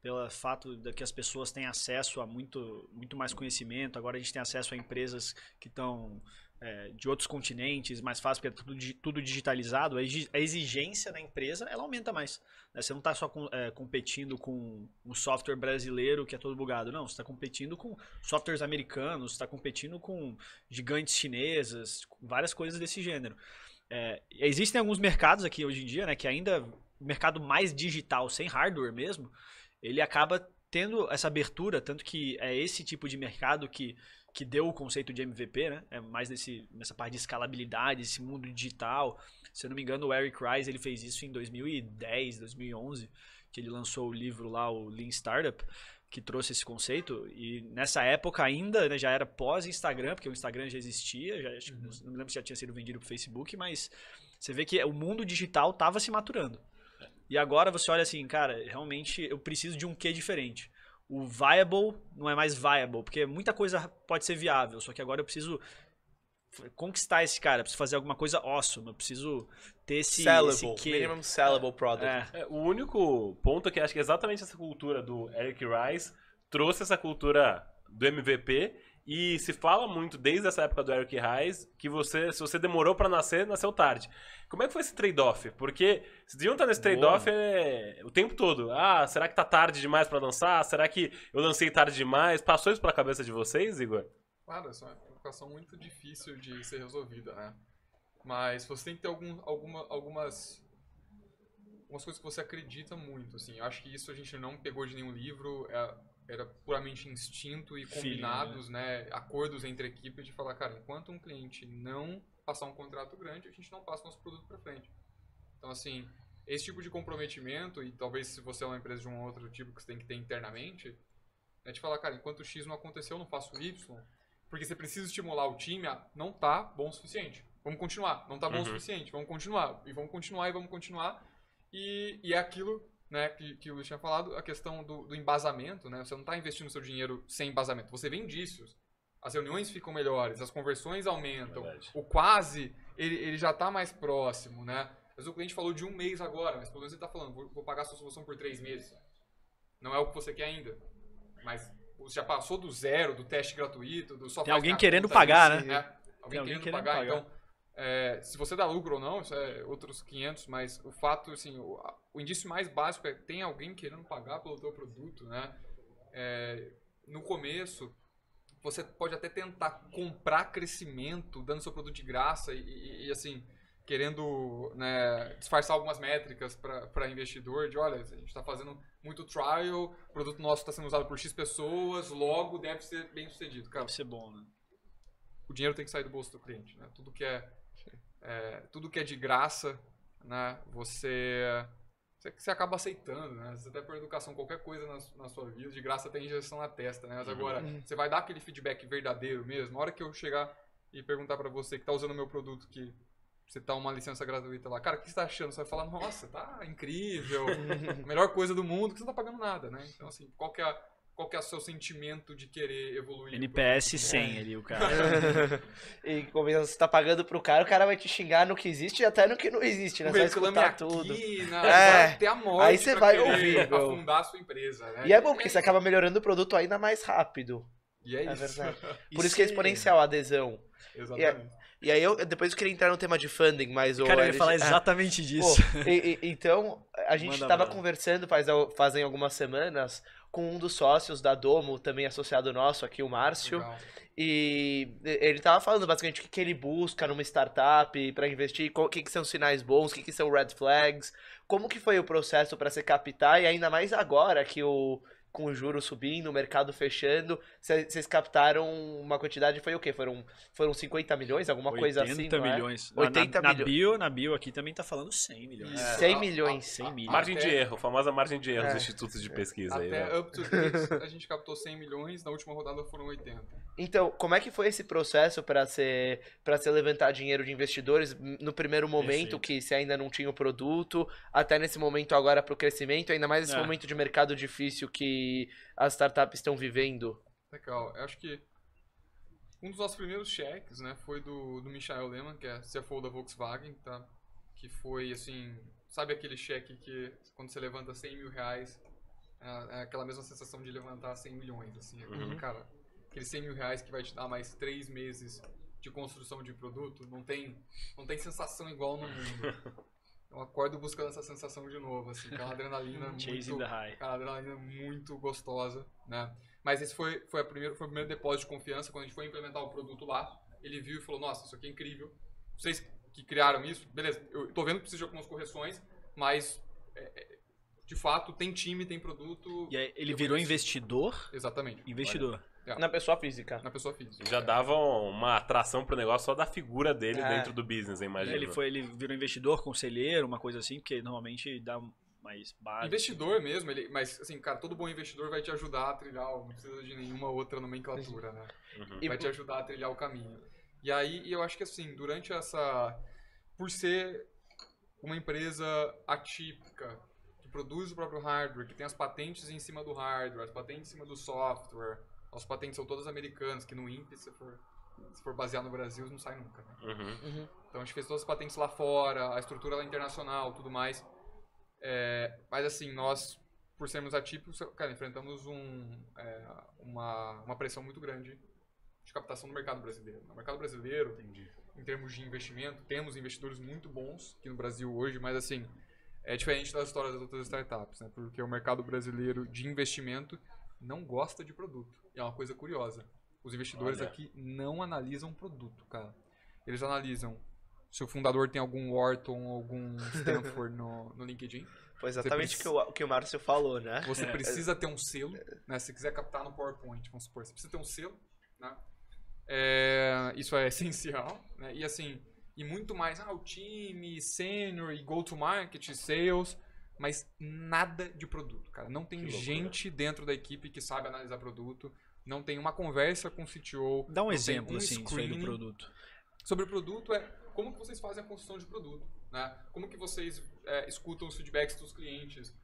pelo fato de que as pessoas têm acesso a muito, muito mais conhecimento. Agora a gente tem acesso a empresas que estão é, de outros continentes, mais fácil, porque é tudo, tudo digitalizado. A exi- a exigência da empresa, ela aumenta mais. né? Você não está só com- é, competindo com um software brasileiro que é todo bugado. Não, você está competindo com softwares americanos, está competindo com gigantes chinesas, várias coisas desse gênero. É, existem alguns mercados aqui hoje em dia, né, que ainda o mercado mais digital, sem hardware mesmo, ele acaba tendo essa abertura, tanto que é esse tipo de mercado que, que deu o conceito de MVP, né? É mais nesse, nessa parte de escalabilidade, esse mundo digital, Se eu não me engano, o Eric Rice ele fez isso em 2010, 2011, que ele lançou o livro lá, o Lean Startup, que trouxe esse conceito. E nessa época ainda, né, já era pós-Instagram, porque o Instagram já existia, já, Uhum. não lembro se já tinha sido vendido pro Facebook, mas você vê que o mundo digital estava se maturando. E agora você olha assim, cara, realmente eu preciso de um quê diferente. O viable não é mais viable, porque muita coisa pode ser viável, só que agora eu preciso conquistar esse cara, eu preciso fazer alguma coisa awesome, eu preciso ter esse, sellable. esse quê. Minimum sellable product. É, É, o único ponto é que acho que exatamente essa cultura do Eric Rice trouxe essa cultura do MVP e se fala muito desde essa época do Eric Rice que você, se você demorou pra nascer, nasceu tarde. Como é que foi esse trade-off? Porque vocês deviam estar nesse trade-off é, o tempo todo. Ah, será que tá tarde demais pra lançar? Será que eu lancei tarde demais? Passou isso pela cabeça de vocês, Igor? Claro, essa é uma preocupação muito difícil de ser resolvida, né? Mas você tem que ter algum, alguma, algumas, algumas coisas que você acredita muito, assim. Eu acho que isso a gente não pegou de nenhum livro, é- era puramente instinto e combinados, né? Acordos entre equipes de falar, cara, enquanto um cliente não passar um contrato grande, a gente não passa nosso produto para frente. Então, assim, esse tipo de comprometimento, e talvez se você é uma empresa de um outro tipo que você tem que ter internamente, é de falar, cara, enquanto o X não aconteceu, eu não faço o Y, porque você precisa estimular o time a não tá bom o suficiente. Vamos continuar. Não tá bom o Uhum. suficiente. Vamos continuar. E vamos continuar e vamos continuar. E, e é aquilo né, que, que o Luiz tinha falado, a questão do, do embasamento. Né? Você não está investindo seu dinheiro sem embasamento. Você vê indícios. As reuniões ficam melhores, as conversões aumentam. Verdade. O quase, ele, ele já está mais próximo. Né? Mas o cliente falou de um mês agora, mas pelo menos ele está falando, vou, vou pagar a sua solução por três meses. Não é o que você quer ainda. Mas você já passou do zero, do teste gratuito, do só Tem faz alguém minha querendo conta pagar, né? Alguém, alguém querendo, querendo pagar. pagar. Então, é, se você dá lucro ou não, isso é outros 500, mas o fato, assim, o, o indício mais básico é tem alguém querendo pagar pelo teu produto, né? É, no começo, você pode até tentar comprar crescimento, dando seu produto de graça e, e- e, assim, querendo né, disfarçar algumas métricas para investidor, de olha, a gente está fazendo muito trial, o produto nosso está sendo usado por X pessoas, logo deve ser bem sucedido. Cara, deve ser bom, né? o dinheiro tem que sair do bolso do cliente, né? Tudo que é, é, tudo que é de graça, né? Você você, você acaba aceitando, né? Você até por educação qualquer coisa na, na sua vida de graça tem injeção na testa, né? Mas agora você vai dar aquele feedback verdadeiro mesmo. A hora que eu chegar e perguntar pra você que tá usando o meu produto que você tá uma licença gratuita lá, cara, o que você tá achando? Você vai falar, nossa, tá incrível, melhor coisa do mundo, que você não tá pagando nada, né? Então assim, qual que é qual que é o seu sentimento de querer evoluir? NPS produto? 100 ali, o cara. e convenhando, você tá pagando pro cara, o cara vai te xingar no que existe e até no que não existe, né? Você vai reclame escutar aqui, tudo. né? É. Vai ter a morte Aí você vai ouvir, afundar a sua empresa, né? E é bom, porque você acaba melhorando o produto ainda mais rápido. E é É isso. verdade. Por isso que é exponencial a adesão. Exatamente. E aí eu depois eu queria entrar no tema de funding, mas o Cara, eu ia falar Ah, exatamente pô, disso. e- e- então, a gente Manda estava conversando faz, fazem algumas semanas com um dos sócios da Domo, também associado nosso aqui, o Márcio. Legal. E ele tava falando basicamente o que, que ele busca numa startup para investir, qual- o que, que são sinais bons, o que, que são red flags, como que foi o processo para se captar, e ainda mais agora que o com o juro subindo, o mercado fechando, cê- vocês captaram uma quantidade, foi o quê? Foram, foram 50 milhões, alguma coisa assim, 80 não é? milhões. 80 na, na milhões. bio, na bio aqui também tá falando 100 milhões. Isso. 100 A- milhões. 100 milhões. Margem Até- de erro, famosa margem de erro É. dos institutos de pesquisa aí, né? Até up to date, a gente captou 100 milhões, na última rodada foram 80. Então, como é que foi esse processo para ser para ser levantar dinheiro de investidores no primeiro momento Perfeito. que você ainda não tinha o produto, até nesse momento agora para o crescimento, ainda mais nesse É. momento de mercado difícil que as startups estão vivendo? Legal. Eu acho que um dos nossos primeiros cheques, né, foi do, do Michael Lehmann, que é CFO da Volkswagen, tá? Que foi, assim, sabe aquele cheque que quando você levanta 100 mil reais, é, é aquela mesma sensação de levantar 100 milhões, assim. Uhum. Cara, aqueles 100 mil reais que vai te dar mais 3 meses de construção de produto, não tem, não tem sensação igual no mundo. Eu acordo buscando essa sensação de novo, assim, aquela adrenalina muito... the high. Cara, a adrenalina muito gostosa, né? Mas esse foi, foi, a primeiro, foi o primeiro depósito de confiança. Quando a gente foi implementar o produto lá, ele viu e falou: Nossa, isso aqui é incrível. Vocês que criaram isso, beleza, eu tô vendo que precisa de algumas correções, mas é, é, de fato tem time, tem produto. E aí, ele virou conheço. investidor? Exatamente. Investidor. Na pessoa física. na pessoa física. Já É. dava uma atração pro negócio só da figura dele É. dentro do business, eu imagino. Ele foi, ele virou investidor, conselheiro, uma coisa assim, porque normalmente dá mais base. Investidor mesmo, ele, mas assim, cara, todo bom investidor vai te ajudar a trilhar, não precisa de nenhuma outra nomenclatura, né? Uhum. Vai te ajudar a trilhar o caminho. E aí, eu acho que assim, durante essa. Por ser uma empresa atípica, que produz o próprio hardware, que tem as patentes em cima do hardware, as patentes em cima do software, as patentes são todas americanas, que no INPE, se for, se for basear no Brasil, não sai nunca, né? Uhum. Uhum. Então a gente fez todas as patentes lá fora, a estrutura lá internacional, tudo mais. É, mas assim, nós, por sermos atípicos, cara, enfrentamos um, é, uma, uma pressão muito grande de captação no mercado brasileiro. No mercado brasileiro, em termos de investimento, temos investidores muito bons aqui no Brasil hoje, mas assim, é diferente das histórias das outras startups, né? Porque o mercado brasileiro de investimento não gosta de produto. E é uma coisa curiosa. Os investidores Olha. aqui não analisam produto, cara. Eles analisam se o fundador tem algum Wharton, algum Stanford no, no LinkedIn. Foi exatamente o que o, o que o Márcio falou, né? Você precisa ter um selo, né? Se quiser captar no PowerPoint, vamos supor, você precisa ter um selo, né? É, isso é essencial, né? E assim, e muito mais, ah, o time, sênior e go-to-market, sales, mas nada de produto, cara. Não tem gente dentro da equipe que sabe analisar produto, não tem uma conversa com o CTO. Dá um exemplo, um assim, do screening. produto. Sobre o produto é como que vocês fazem a construção de produto, né? Como que vocês é, escutam os feedbacks dos clientes,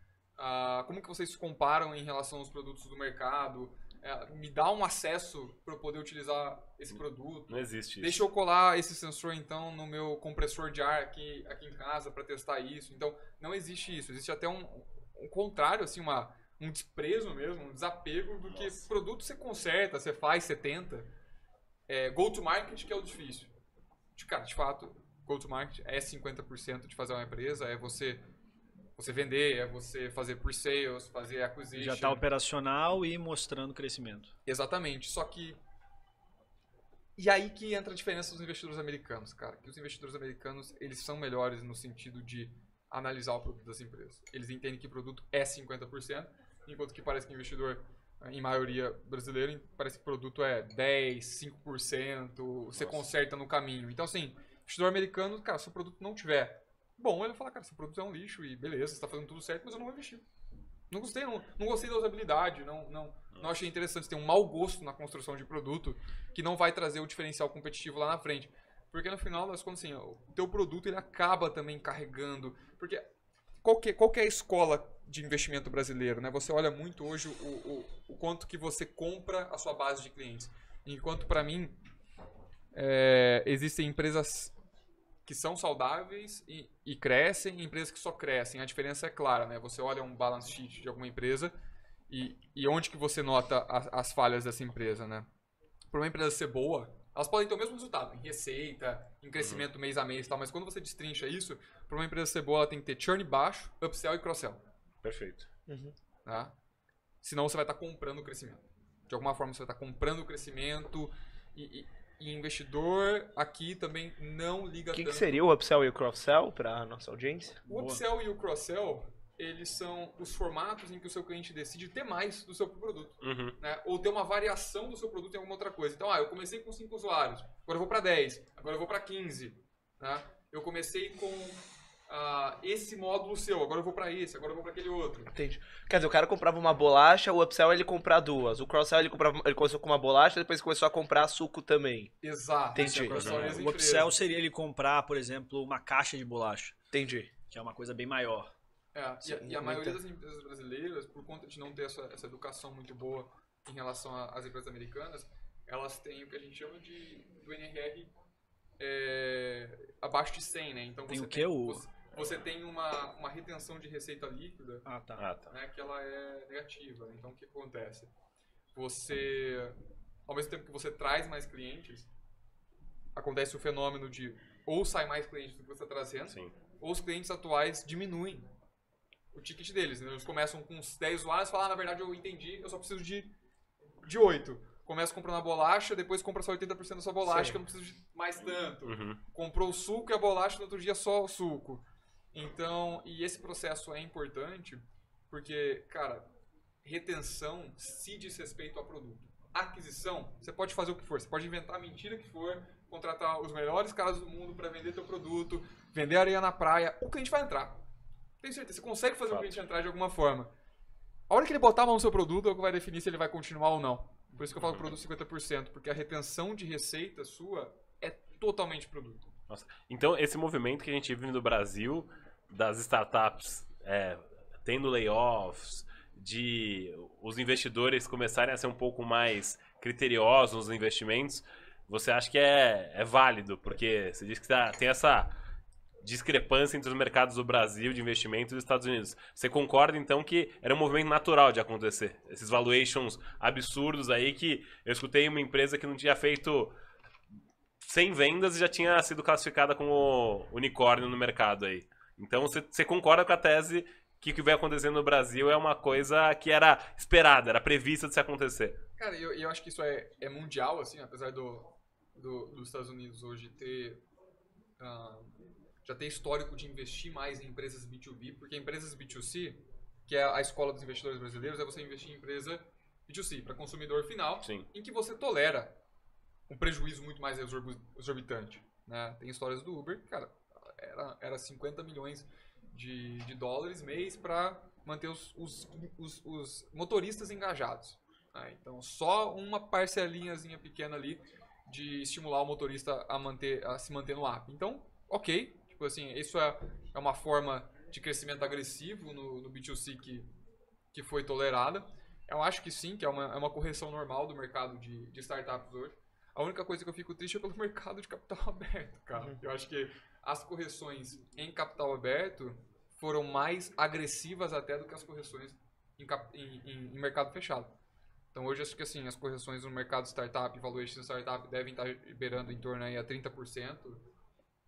Ah, como que vocês se comparam em relação aos produtos do mercado, É, me dá um acesso para eu poder utilizar esse produto. Não existe isso. Deixa eu colar esse sensor então no meu compressor de ar aqui, aqui em casa para testar isso. Então não existe isso, existe até um, um contrário assim, uma um desprezo mesmo, um desapego do que Nossa. produto você conserta, você faz, você tenta. É, go to market que é o difícil. De, cara, de fato, go to market é 50% de fazer uma empresa, é você você vender, é você fazer pre-sales, fazer acquisition. Já está operacional e mostrando crescimento. Exatamente. Só que. E aí que entra a diferença dos investidores americanos, cara. Que os investidores americanos, eles são melhores no sentido de analisar o produto das empresas. Eles entendem que o produto é 50%, enquanto que parece que o investidor, em maioria brasileiro, parece que o produto é 10, 5%, você Nossa. conserta no caminho. Então, assim, investidor americano, cara, se o produto não tiver bom, ele vai falar, cara, seu produto é um lixo e beleza, você está fazendo tudo certo, mas eu não vou investir. Não gostei, não, não gostei da usabilidade, não, não, não achei interessante. Tem um mau gosto na construção de produto que não vai trazer o diferencial competitivo lá na frente. Porque no final das contas, assim, o teu produto ele acaba também carregando. Porque qual que, qual que é a escola de investimento brasileiro? Né? Você olha muito hoje o, o, o quanto que você compra a sua base de clientes. Enquanto, para mim, é, existem empresas que são saudáveis e, e crescem e empresas que só crescem. A diferença é clara, né? Você olha um balance sheet de alguma empresa e, e onde que você nota as, as falhas dessa empresa, né? Para uma empresa ser boa, elas podem ter o mesmo resultado em receita, em crescimento mês a mês e tal, mas quando você destrincha isso, para uma empresa ser boa, ela tem que ter churn baixo, upsell e cross-sell, Perfeito. tá? Senão você vai estar comprando o crescimento. De alguma forma você vai estar comprando o crescimento e, e- e investidor aqui também não liga O que, que seria o upsell e o cross-sell para nossa audiência? O Boa. upsell e o cross-sell, eles são os formatos em que o seu cliente decide ter mais do seu produto. Uhum. Né? Ou ter uma variação do seu produto em alguma outra coisa. Então, ah, eu comecei com 5 usuários, agora eu vou para 10, agora eu vou para 15. Né? Eu comecei com ah, esse módulo seu, agora eu vou para esse, agora eu vou para aquele outro. Entendi. Quer dizer, o cara comprava uma bolacha, o upsell ele comprar duas. O cross-sell ele, comprava, ele começou com uma bolacha, depois começou a comprar suco também. Exato. Entendi. É o upsell seria ele comprar, por exemplo, uma caixa de bolacha, Entendi. que é uma coisa bem maior. É, e a- e, a maioria muita- das empresas brasileiras, por conta de não ter essa, essa educação muito boa em relação às empresas americanas, elas têm o que a gente chama de do NRR é, abaixo de 100, né? Então Tem você o quê? O- Você, você tem uma, uma retenção de receita líquida Ah, tá. Ah, tá. né, que ela é negativa. Então o que acontece? Você, ao mesmo tempo que você traz mais clientes, acontece o fenômeno de ou sai mais clientes do que você está trazendo, Sim. ou os clientes atuais diminuem o ticket deles. né? Eles começam com uns 10 usuários e falam, ah, na verdade eu entendi, eu só preciso de, de 8. Começa comprando a bolacha, depois compra só 80% da sua bolacha, Sim. que eu não preciso de mais tanto. Uhum. Comprou o suco e a bolacha, no outro dia só o suco. Então, e esse processo é importante, porque, cara, retenção se diz respeito ao produto. aquisição, você pode fazer o que for. Você pode inventar a mentira que for, contratar os melhores caras do mundo para vender teu produto, vender areia na praia. O cliente vai entrar. Tenho certeza, você consegue fazer Fato. o cliente entrar de alguma forma. A hora que ele botar a mão no seu produto é o que vai definir se ele vai continuar ou não. Por isso que eu falo produto 50%, porque a retenção de receita sua é totalmente produto. Nossa. Então, esse movimento que a gente vive no Brasil, das startups é, tendo layoffs, de os investidores começarem a ser um pouco mais criteriosos nos investimentos, você acha que é, é válido? Porque você diz que tá- tem essa discrepância entre os mercados do Brasil de investimento e dos Estados Unidos. Você concorda, então, que era um movimento natural de acontecer? Esses valuations absurdos aí que eu escutei uma empresa que não tinha feito 100 vendas e já tinha sido classificada como unicórnio no mercado aí. Então você, concorda com a tese que o que vai acontecer no Brasil é uma coisa que era esperada, era prevista de se acontecer. Cara, eu, eu acho que isso é, é mundial, assim, apesar do, do- dos Estados Unidos hoje ter. ah, já ter histórico de investir mais em empresas B2B, porque empresas B2C, que é a escola dos investidores brasileiros, é você investir em empresa B2C, para consumidor final, Sim. em que você tolera um prejuízo muito mais exorbi- exorbitante. Né? Tem histórias do Uber, cara, era, era 50 milhões de, de dólares mês para manter os, os, os, os motoristas engajados. né? Então, só uma parcelinhazinha pequena ali de estimular o motorista a, manter, a se manter no app. Então, ok, tipo assim, isso é, é uma forma de crescimento agressivo no, no B2C que, que foi tolerada. Eu acho que sim, que é uma, é uma correção normal do mercado de, de startups hoje. A única coisa que eu fico triste é pelo mercado de capital aberto, cara. Eu acho que as correções em capital aberto foram mais agressivas até do que as correções em, cap- em- em- em mercado fechado. Então hoje acho que assim, as correções no mercado startup, valuation startup devem estar beirando em torno aí a 30%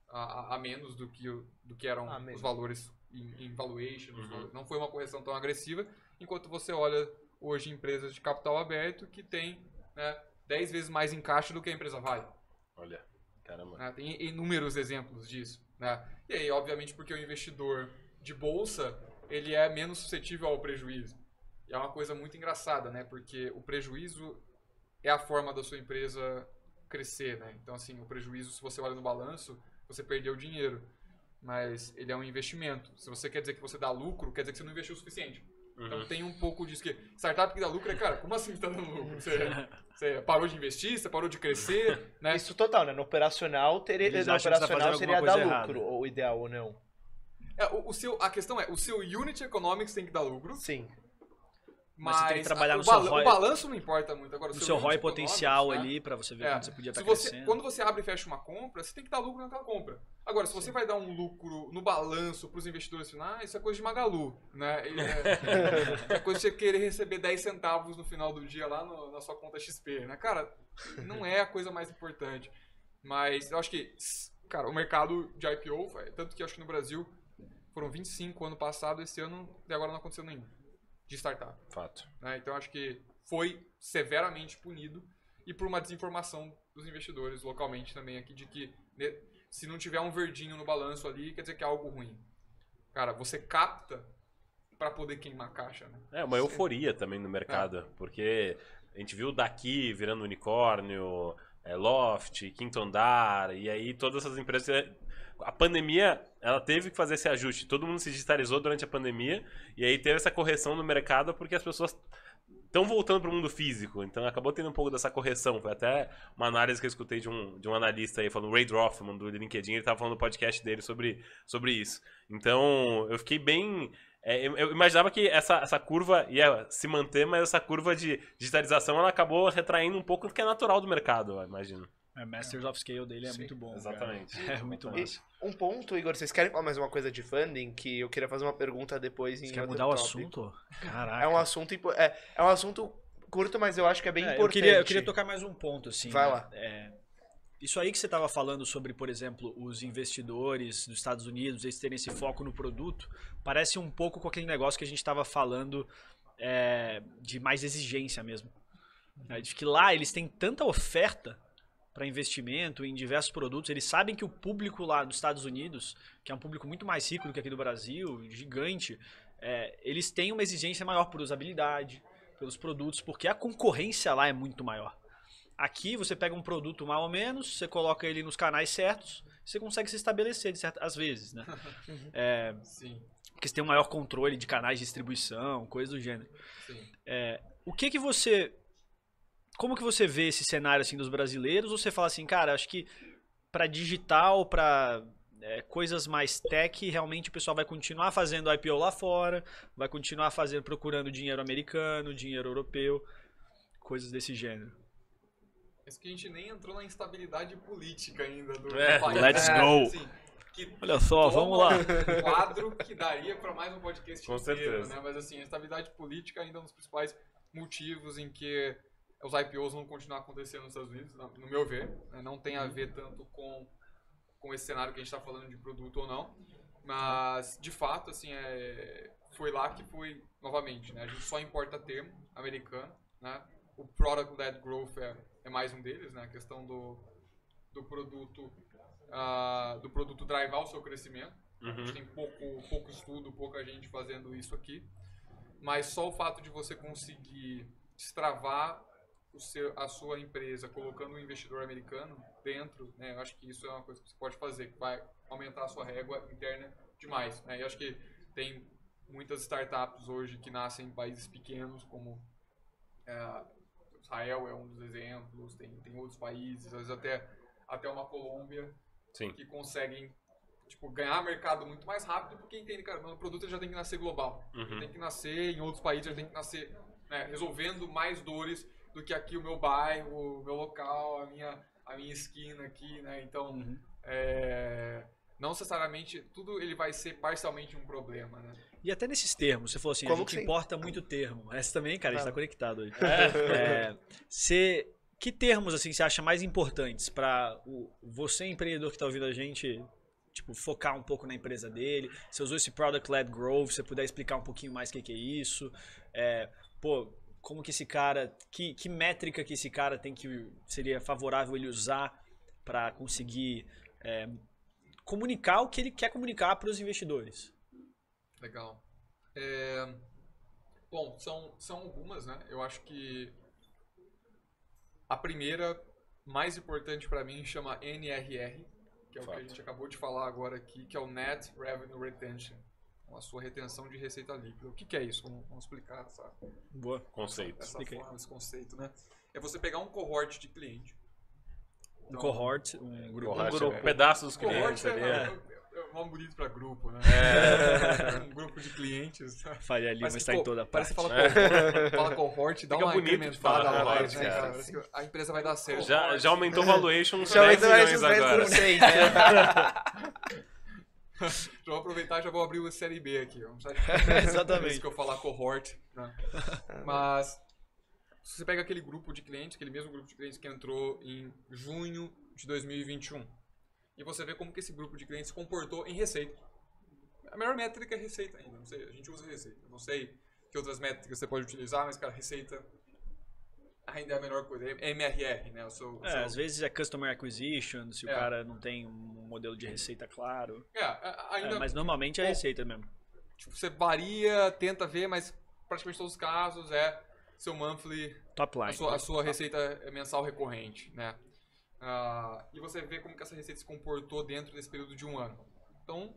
a, a- a menos do que, o- do que eram A os valores em, em valuation. Uhum. valores- Não foi uma correção tão agressiva, enquanto você olha hoje empresas de capital aberto que tem né, 10 vezes mais em caixa do que a empresa vale. Olha, caramba. né? Tem inúmeros exemplos disso. Né? E aí, obviamente, porque o investidor de bolsa ele é menos suscetível ao prejuízo. E é uma coisa muito engraçada, né? Porque o prejuízo é a forma da sua empresa crescer, né? Então, assim, o prejuízo, se você olha no balanço, você perdeu dinheiro. Mas ele é um investimento. Se você quer dizer que você dá lucro, quer dizer que você não investiu o suficiente. Então Uhum. tem um pouco disso que startup que dá lucro é, cara, como assim você tá dando lucro? Você, você parou de investir, você parou de crescer, né? Isso total, né? No operacional, teria, no tá operacional fazendo seria dar coisa lucro, errada. ou ideal ou não. É, o, o seu, a questão é, o seu unit economics tem que dar lucro, Sim. Mas mas, você tem que trabalhar a- no o, seu ROI. o balanço não importa muito. Agora, O seu ROI potencial né? ali pra você ver É, quando você podia se estar você, crescendo. quando você abre e fecha uma compra, você tem que dar lucro naquela compra. Agora, se você vai dar um lucro no balanço para os investidores finais, isso é coisa de Magalu, né? É, é coisa de você querer receber 10 centavos no final do dia lá no- na sua conta XP, né? Cara, não é a coisa mais importante. Mas eu acho que, cara, o mercado de IPO, tanto que acho que no Brasil foram 25 ano passado, esse ano, e agora não aconteceu nenhum de startup. Fato. né? Então acho que foi severamente punido e por uma desinformação dos investidores localmente também aqui de que né, se não tiver um verdinho no balanço ali, quer dizer que é algo ruim. Cara, você capta para poder queimar a caixa, né? É, uma euforia também no mercado, porque a gente viu daqui virando unicórnio, é, Loft, Quinto Andar, e aí todas essas empresas. A pandemia, ela teve que fazer esse ajuste. Todo mundo se digitalizou durante a pandemia, e aí teve essa correção no mercado porque as pessoas estão voltando para o mundo físico. Então acabou tendo um pouco dessa correção. Foi até uma análise que eu escutei de um, de um analista aí, falando, Ray Droffman, do LinkedIn, ele estava falando no podcast dele sobre, sobre isso. Então eu fiquei bem. é, eu, imaginava que essa, essa curva ia se manter, mas essa curva de digitalização ela acabou retraindo um pouco do que é natural do mercado, eu imagino. É, Masters of Scale dele é Sim, muito bom. exatamente. cara. É muito massa. Um ponto, Igor, vocês querem falar mais uma coisa de funding? Que eu queria fazer uma pergunta depois em Você quer mudar o assunto? Caraca. É um assunto, é, é um assunto curto, mas eu acho que é bem É, eu, importante. queria, eu queria tocar mais um ponto, assim. Vai né? lá. É, isso aí que você estava falando sobre, por exemplo, os investidores dos Estados Unidos, eles terem esse foco no produto, parece um pouco com aquele negócio que a gente estava falando é, de mais exigência mesmo. né? De que lá eles têm tanta oferta para investimento em diversos produtos, eles sabem que o público lá dos Estados Unidos, que é um público muito mais rico do que aqui do Brasil, gigante, é, eles têm uma exigência maior por usabilidade, pelos produtos, porque a concorrência lá é muito maior. Aqui você pega um produto mal ou menos, você coloca ele nos canais certos, você consegue se estabelecer de certas às vezes, né? É, Sim, porque você tem um maior controle de canais de distribuição, coisa do gênero. sim. O que que você como que você vê esse cenário assim dos brasileiros? Ou você fala assim, cara, acho que para digital, para coisas mais tech, realmente o pessoal vai continuar fazendo IPO lá fora, vai continuar fazendo procurando dinheiro americano, dinheiro europeu, coisas desse gênero. Mas que a gente nem entrou na instabilidade política ainda do É, país. let's É, go. assim, que Olha só, vamos lá. Um quadro que daria para mais um podcast Com inteiro, certeza. né? Mas assim, a estabilidade política ainda é um dos principais motivos em que os IPOs vão continuar acontecendo nos Estados Unidos, no meu ver. né? Não tem a ver tanto com, com esse cenário que a gente está falando de produto ou não. Mas, de fato, assim, é, foi lá que foi, novamente, né? A gente só importa termo americano, né? O Product-Led Growth é, é mais um deles, né? A questão do, do produto ah, do produto drivar o seu crescimento. A gente Uhum. tem pouco, pouco estudo, pouca gente fazendo isso aqui. Mas só o fato de você conseguir destravar seu, a sua empresa colocando um investidor americano dentro, né, eu acho que isso é uma coisa que você pode fazer, que vai aumentar a sua régua interna demais. Né? E eu acho que tem muitas startups hoje que nascem em países pequenos, como é, Israel é um dos exemplos, tem, tem outros países, às vezes até, até uma Colômbia, Sim. que conseguem tipo, ganhar mercado muito mais rápido porque entende, cara, o produto já tem que nascer global. Uhum. Tem que nascer em outros países, já tem que nascer né, resolvendo mais dores do que aqui o meu bairro, o meu local, a minha, a minha esquina aqui, né? Então, Uhum. é, não necessariamente tudo ele vai ser parcialmente um problema, né? E até nesses termos, você falou assim, a Como gente que você- importa muito termo. Essa também, cara, a gente Ah. tá conectado hoje. É, você, que termos assim você acha mais importantes para você empreendedor que tá ouvindo a gente, tipo, focar um pouco na empresa dele? Você usou esse product led growth, se você puder explicar um pouquinho mais o que, que é isso? É, pô, como que esse cara, que, que métrica que esse cara tem que seria favorável ele usar para conseguir é, comunicar o que ele quer comunicar para os investidores? Legal. É, Bom, são, são algumas, né? Eu acho que a primeira, mais importante para mim, chama NRR, que é o que a Fato. gente acabou de falar agora aqui, que é o Net Revenue Retention, então, a sua retenção de receita líquida. O que, que é isso? Vamos, vamos explicar essa, Boa. Conceito. essa aí. forma, esse conceito, né? É você pegar um cohort de cliente. Um Então, cohort, um grupo. Cohort, Um grupo. é um pedaço dos clientes é, ali. é, é. é um nome bonito para grupo, né? É. um grupo de clientes. Faria Lima Parece está em toda Parece parte. que fala, cohort, fala cohort, dá Fica uma incrementada a né, mais, né, cara? Parece a empresa vai dar certo. Já, já aumentou o valuation uns Já 10 aumentou mais milhões uns agora. 10%? Já vou aproveitar e já vou abrir o Série B aqui. Vamos Exatamente. Por isso que eu falar cohort. Né? Mas, se você pega aquele grupo de clientes, aquele mesmo grupo de clientes que entrou em junho de 2021, e você vê como que esse grupo de clientes se comportou em receita. A melhor métrica é receita ainda. Não sei, a gente usa receita. Não sei que outras métricas você pode utilizar, mas, cara, receita ainda é a melhor coisa. É MRR, né? O seu, o É, seu- às vezes é customer acquisition, se o É. cara não tem um modelo de receita claro. É, a- ainda É, mas normalmente é receita mesmo. tipo, você varia, tenta ver, mas praticamente todos os casos é seu monthly Top line. a sua, a sua receita mensal recorrente, né? Ah, e você vê como que essa receita se comportou dentro desse período de um ano. Então,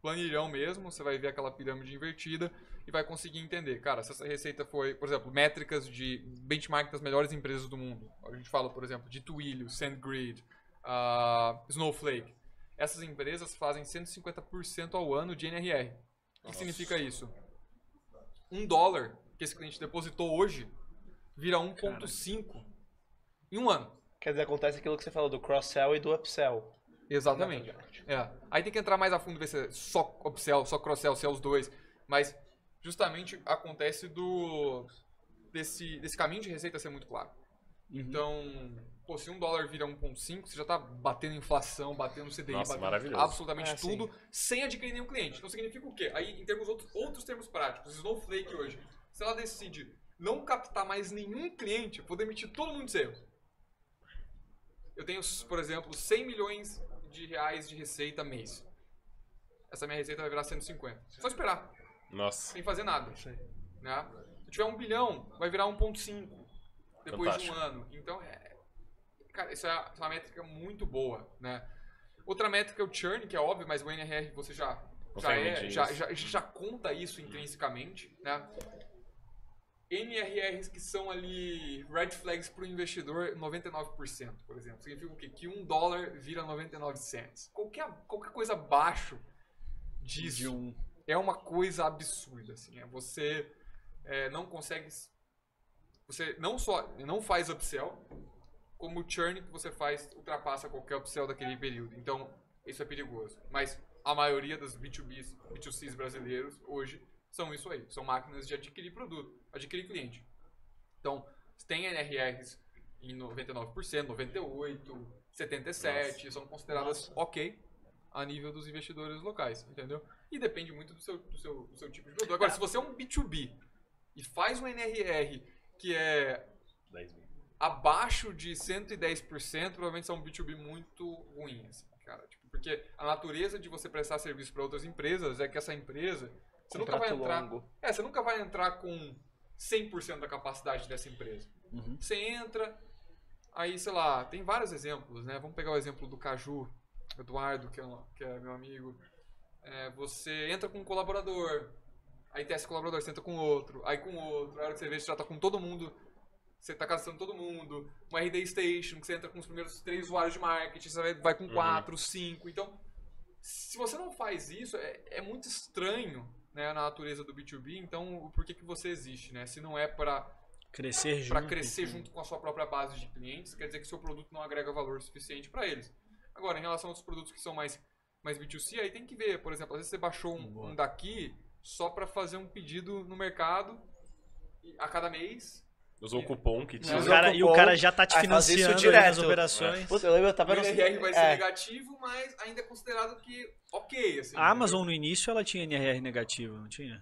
planilhão mesmo, você vai ver aquela pirâmide invertida e vai conseguir entender, cara, se essa receita foi, por exemplo, métricas de benchmark das melhores empresas do mundo. A gente fala, por exemplo, de Twilio, SendGrid, ah, Snowflake. Essas empresas fazem 150% ao ano de NRR. O que significa isso? Um dólar que esse cliente depositou hoje vira 1,5 em um ano. Quer dizer, acontece aquilo que você falou do cross-sell e do upsell. Exatamente. É. Aí tem que entrar mais a fundo, ver se é só upsell, só cross-sell, se é os dois. Mas justamente acontece do desse, desse caminho de receita ser muito claro. Uhum. Então, pô, se um dólar vira 1,5, você já tá batendo inflação, batendo CDI, Nossa, batendo absolutamente sim. tudo, sem adquirir nenhum cliente. Então significa o quê? Aí, em termos outros, outros termos práticos, Snowflake hoje, se ela decide não captar mais nenhum cliente, eu vou demitir todo mundo de sales. Eu tenho, por exemplo, 100 milhões de reais de receita mês. Essa minha receita vai virar 150. Só esperar, Nossa. sem fazer nada. Né? tiver um bilhão, vai virar 1.5 depois de Fantástico. um ano. Então, é, cara, isso é, uma métrica muito boa, né? Outra métrica é o churn, que é óbvio, mas o NRR você já, já, é, já, já, já conta isso intrinsecamente, né? NRRs que são ali red flags para o investidor, 99%, por exemplo. Significa o quê? Que um dólar vira 99 cents. Qualquer, qualquer coisa abaixo disso De um. É uma coisa absurda, assim. É você é, não consegue... Você não só não faz upsell, como o churn que você faz ultrapassa qualquer upsell daquele período. Então, isso é perigoso. Mas a maioria dos B2Bs, B2Cs brasileiros hoje são isso aí. São máquinas de adquirir produto, adquirir cliente. Então, tem NRRs em 99%, 98%, 77%, são consideradas ok a nível dos investidores locais, entendeu? E depende muito do seu, do seu, do seu tipo de produto. Agora, se você é um B2B e faz um NRR que é 10 mil. abaixo de 110%, provavelmente são um B2B muito ruim, assim, cara. Tipo, porque a natureza de você prestar serviço para outras empresas é que essa empresa, você nunca vai entrar, longo. é, você nunca vai entrar com 100% da capacidade dessa empresa. Uhum. Você entra, aí, sei lá, tem vários exemplos, né? Vamos pegar o exemplo do Caju, Eduardo, que é, um- que é meu amigo. É, você entra com um colaborador, aí esse colaborador, você entra com outro, aí com outro, a hora que você vê, você já tá com todo mundo, você tá caçando todo mundo, uma RD Station, que você entra com os primeiros três usuários de marketing, você vai- com Uhum. quatro, cinco. Então, se você não faz isso, é, é muito estranho né, na natureza do B2B, então por que, que você existe, né? Se não é para Crescer junto. crescer junto com a sua própria base de clientes, quer dizer que seu produto não agrega valor suficiente para eles. Agora, em relação aos produtos que são mais, mais B2C, aí tem que ver, por exemplo, às vezes você baixou um, um daqui só para fazer um pedido no mercado a cada mês. Usou o cupom que E tinha. o, Mas cara, e o cara já tá te financiando ali nas direto. operações. Puta, eu lembro, eu O tava no... NRR vai ser é, negativo, mas ainda é considerado que ok. Assim, A Amazon no início ela tinha NRR negativo, não tinha?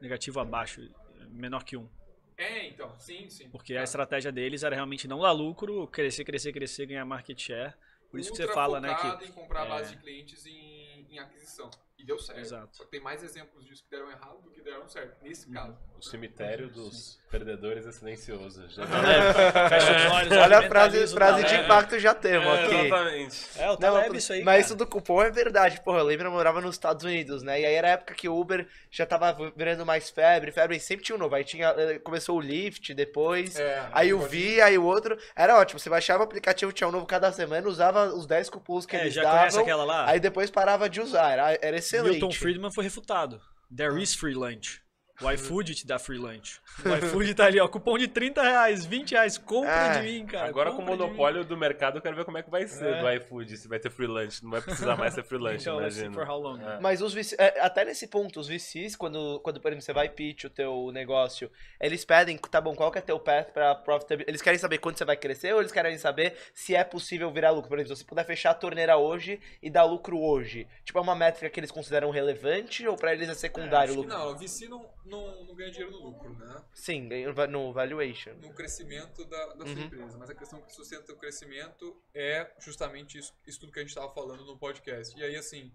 Negativo abaixo, menor que um. É, então, sim, sim. Porque a estratégia deles era realmente não dar lucro, crescer, crescer, crescer, ganhar market share. Por isso que você fala, né, que em comprar a é. base de clientes em, em aquisição. E deu certo. Exato. Só que tem mais exemplos disso que deram errado do que deram certo, nesse Uhum. caso. O cemitério dos perdedores é silencioso. Já É, fecha os olhos, Olha a frase, frase de impacto já temos É, aqui. exatamente. É, o Não, Taleb mas- isso aí, mas cara. isso do cupom é verdade. Porra, eu lembro, eu morava nos Estados Unidos, né? E aí era a época que o Uber já tava virando mais febre, febre, e sempre tinha um novo. Aí tinha, eh, começou o Lyft depois, É, aí o Vi, aí o outro. Era ótimo, você baixava o aplicativo, tinha um novo cada semana, usava os 10 cupons que É, eles já conhece davam, aquela lá? aí depois parava de usar. Era, era excelente. Milton Friedman foi refutado. There is free lunch. O iFood te dá free lunch. O iFood tá ali, ó, cupom de 30 reais, 20 reais, compra É, de mim, cara. Agora com o monopólio do mercado, eu quero ver como é que vai ser É. do iFood, se vai ter free lunch. Não vai precisar mais ter free lunch, Então, imagina. for how long? É. Mas os VCs, é, até nesse ponto, os VCs, quando, quando, por exemplo, você vai pitch o teu negócio, eles pedem, tá bom, qual que é teu path pra profitability? Eles querem saber quando você vai crescer ou eles querem saber se é possível virar lucro? Por exemplo, se você puder fechar a torneira hoje e dar lucro hoje, tipo, é uma métrica que eles consideram relevante ou pra eles é secundário o Acho que lucro? não, o VC não, não, não ganha dinheiro no lucro, né? Sim, no valuation. No crescimento da, da sua Uhum. empresa. Mas a questão que sustenta o crescimento é justamente isso, isso tudo que a gente estava falando no podcast. E aí, assim,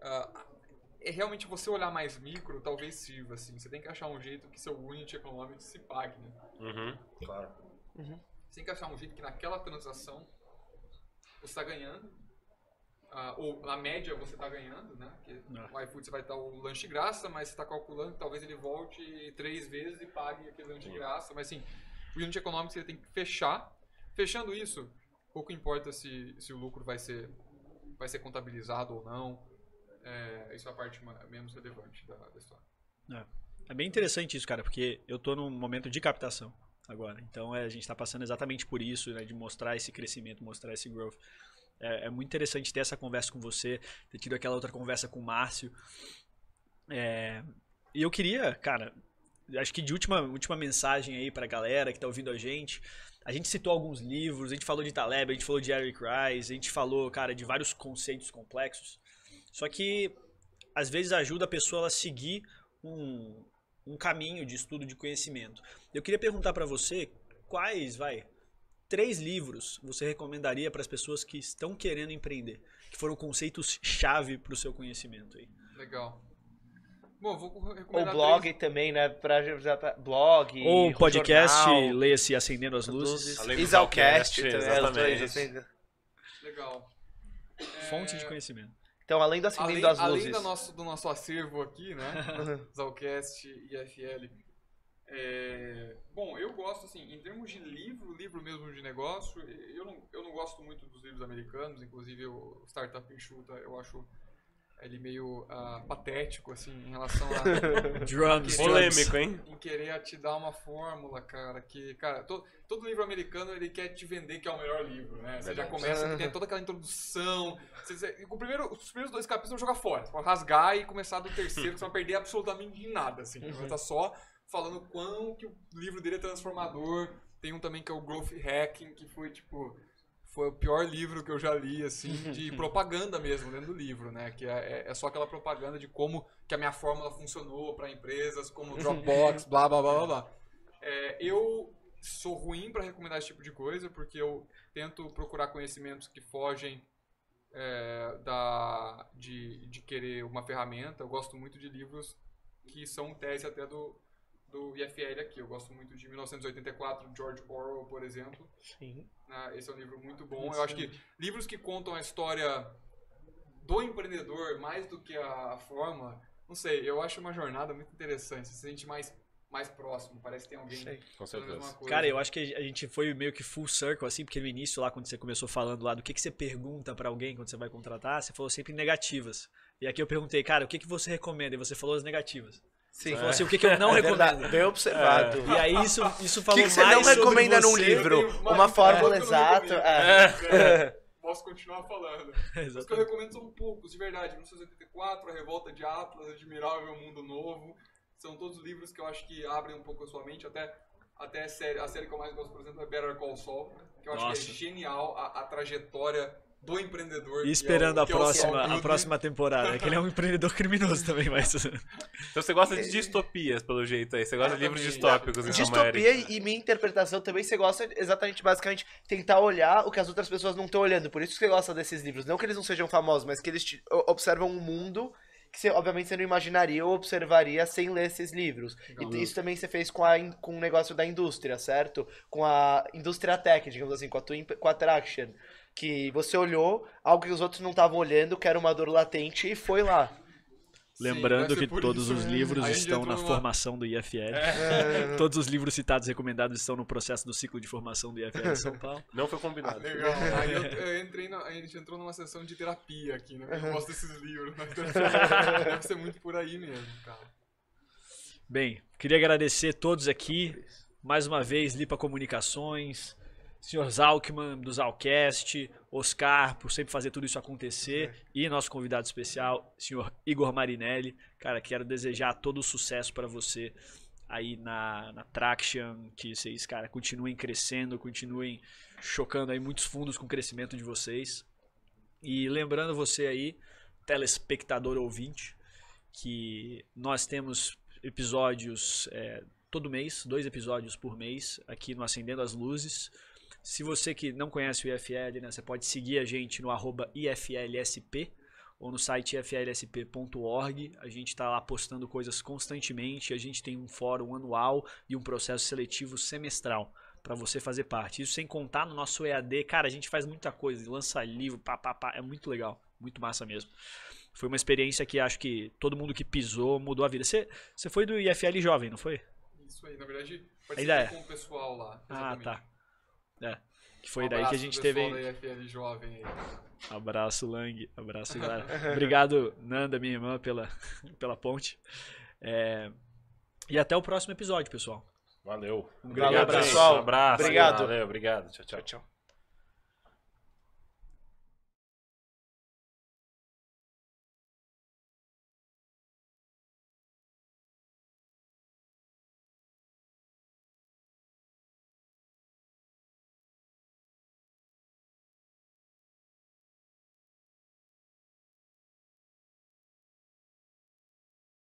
ah, é realmente você olhar mais micro, talvez sirva, assim. Você tem que achar um jeito que seu unit economics se pague, né? Uhum, claro. Você tem que achar um jeito que naquela transação você está ganhando, ah, ou na média você está ganhando, né? Porque É. o iFood você vai dar o lanche de graça, mas você está calculando que talvez ele volte três vezes e pague aquele lanche de graça. Mas assim, o unit economics ele tem que fechar. Fechando isso, pouco importa se, se o lucro vai ser, vai ser contabilizado ou não. É, isso é a parte menos relevante da, da história. É bem interessante isso, cara, porque eu tô num momento de captação agora. Então é, a gente tá passando exatamente por isso, né? De mostrar esse crescimento, mostrar esse growth. É, é muito interessante ter essa conversa com você, ter tido aquela outra conversa com o Márcio. É, e eu queria, cara, acho que de última, última mensagem aí pra galera que tá ouvindo a gente. A gente citou alguns livros, a gente falou de Taleb, a gente falou de Eric Rice, a gente falou, cara, de vários conceitos complexos. Só que às vezes ajuda a pessoa a seguir um, um caminho de estudo de conhecimento. Eu queria perguntar para você quais, vai, três livros você recomendaria para as pessoas que estão querendo empreender, que foram conceitos chave para o seu conhecimento aí. Legal. Bom, vou recomendar Ou três- blog também, né? Pra, pra- blog. Ou um podcast, leia-se Acendendo as luzes. Luzes. Além Exalcast exatamente. Legal. Fonte É, de conhecimento. Então, além do Além, acendendo as além luzes. do, nosso, do nosso acervo aqui, né? Zalcast e FL. É, bom, eu gosto, assim, em termos de livro, livro mesmo de negócio, eu não, eu não gosto muito dos livros americanos, inclusive o Startup Enxuta, eu acho ele meio ah, patético, assim, em relação a... Drums, drums. Polêmico, hein? em querer te dar uma fórmula, cara, que, cara, to- todo livro americano ele quer te vender que é o melhor livro, né? Você já começa, tem toda aquela introdução. Você, você- o primeiro, os primeiros dois capítulos você vai jogar fora. Você pode rasgar e começar do terceiro, que você vai perder absolutamente nada, assim. Você vai estar só falando quão que o livro dele é transformador. Tem um também que é o Growth Hacking, que foi, tipo, foi o pior livro que eu já li, assim, de propaganda mesmo dentro do livro, né? Que é, é- é só aquela propaganda de como que a minha fórmula funcionou para empresas, como Dropbox, blá, blá, blá, blá, blá. É, eu sou ruim para recomendar esse tipo de coisa, porque eu tento procurar conhecimentos que fogem é, da, de, de querer uma ferramenta. Eu gosto muito de livros que são tese até do, do IFL aqui. Eu gosto muito de 1984, George Orwell, por exemplo. Sim. né? Esse é um livro muito bom. Eu acho que livros que contam a história do empreendedor mais do que a, forma, não sei, eu acho uma jornada muito interessante. Você se sente mais, mais próximo, parece que tem alguém Sei. Com certeza. coisa. Cara, eu acho que a gente foi meio que full circle, assim, porque no início lá, quando você começou falando lá do que, que você pergunta pra alguém quando você vai contratar, você falou sempre negativas. E aqui eu perguntei, cara, o que, que você recomenda? E você falou as negativas. Sim. Você falou assim, o que, que eu não É recomendo? Bem observado. E aí isso, isso O falou que, que você mais não sobre recomenda num você. livro? Uma- Uma fórmula É. exata. É. É. Posso continuar falando. Os que eu recomendo são poucos, de verdade. 1984, A Revolta de Atlas, Admirável Mundo Novo. São todos livros que eu acho que abrem um pouco a sua mente. Até, até a, série, a série que eu mais gosto, por exemplo, é Better Call Saul. Que eu acho Nossa. que é genial a, a trajetória do empreendedor. E é esperando o- a é o Saul próxima, a Goodman. próxima temporada, que ele é um empreendedor criminoso também, mas... Então você gosta de distopias, pelo jeito aí. Você gosta de livros distópicos, então, Distopia e minha interpretação também, você gosta exatamente, basicamente, tentar olhar o que as outras pessoas não estão olhando. Por isso que você gosta desses livros. Não que eles não sejam famosos, mas que eles o- observam um mundo que você, obviamente, você não imaginaria ou observaria sem ler esses livros. Legal. E isso também você fez com, a, com o negócio da indústria, certo? Com a indústria tech, digamos assim, com a, tua, com a Traction. Que você olhou algo que os outros não estavam olhando, que era uma dor latente, e foi lá. Sim, Lembrando ser que todos isso. os livros Aí a gente estão na numa- formação do IFL. Todos os livros citados e recomendados estão no processo do ciclo de formação do IFL de São Paulo. Não foi combinado. Legal. Aí eu, eu entrei na, a gente entrou numa sessão de terapia aqui, né? Eu gosto desses livros, mas deve ser muito por aí mesmo, cara. Bem, queria agradecer todos aqui. Mais uma vez, Lipa Comunicações, Sr. Zalkman, do Zalcast, Oscar, por sempre fazer tudo isso acontecer. E nosso convidado especial, Sr. Igor Marinelli. Cara, quero desejar todo o sucesso para você aí na, na Traction, que vocês, cara, continuem crescendo, continuem chocando aí muitos fundos com o crescimento de vocês. E lembrando você aí, telespectador ouvinte, que nós temos episódios é, todo mês, dois episódios por mês, aqui no Acendendo as Luzes. Se você que não conhece o IFL, né, você pode seguir a gente no arroba IFLSP ou no site iflsp.org. A gente está lá postando coisas constantemente. A gente tem um fórum anual e um processo seletivo semestral para você fazer parte. Isso sem contar no nosso EAD. Cara, a gente faz muita coisa, lança livro, pá, pá, pá. É muito legal, muito massa mesmo. Foi uma experiência que acho que todo mundo que pisou mudou a vida. Você, você foi do IFL jovem, não foi? Isso aí, na verdade, participei é. com o pessoal lá. Ah, exatamente. tá. É. Que foi Um daí que a gente teve. da jovem aí. Abraço, Lang. Abraço, galera. Obrigado, Nanda, minha irmã, pela, pela ponte. É, E até o próximo episódio, pessoal. Valeu. Um grande abraço. pessoal. Um abraço. Obrigado. Valeu, obrigado. Tchau, tchau. Tchau.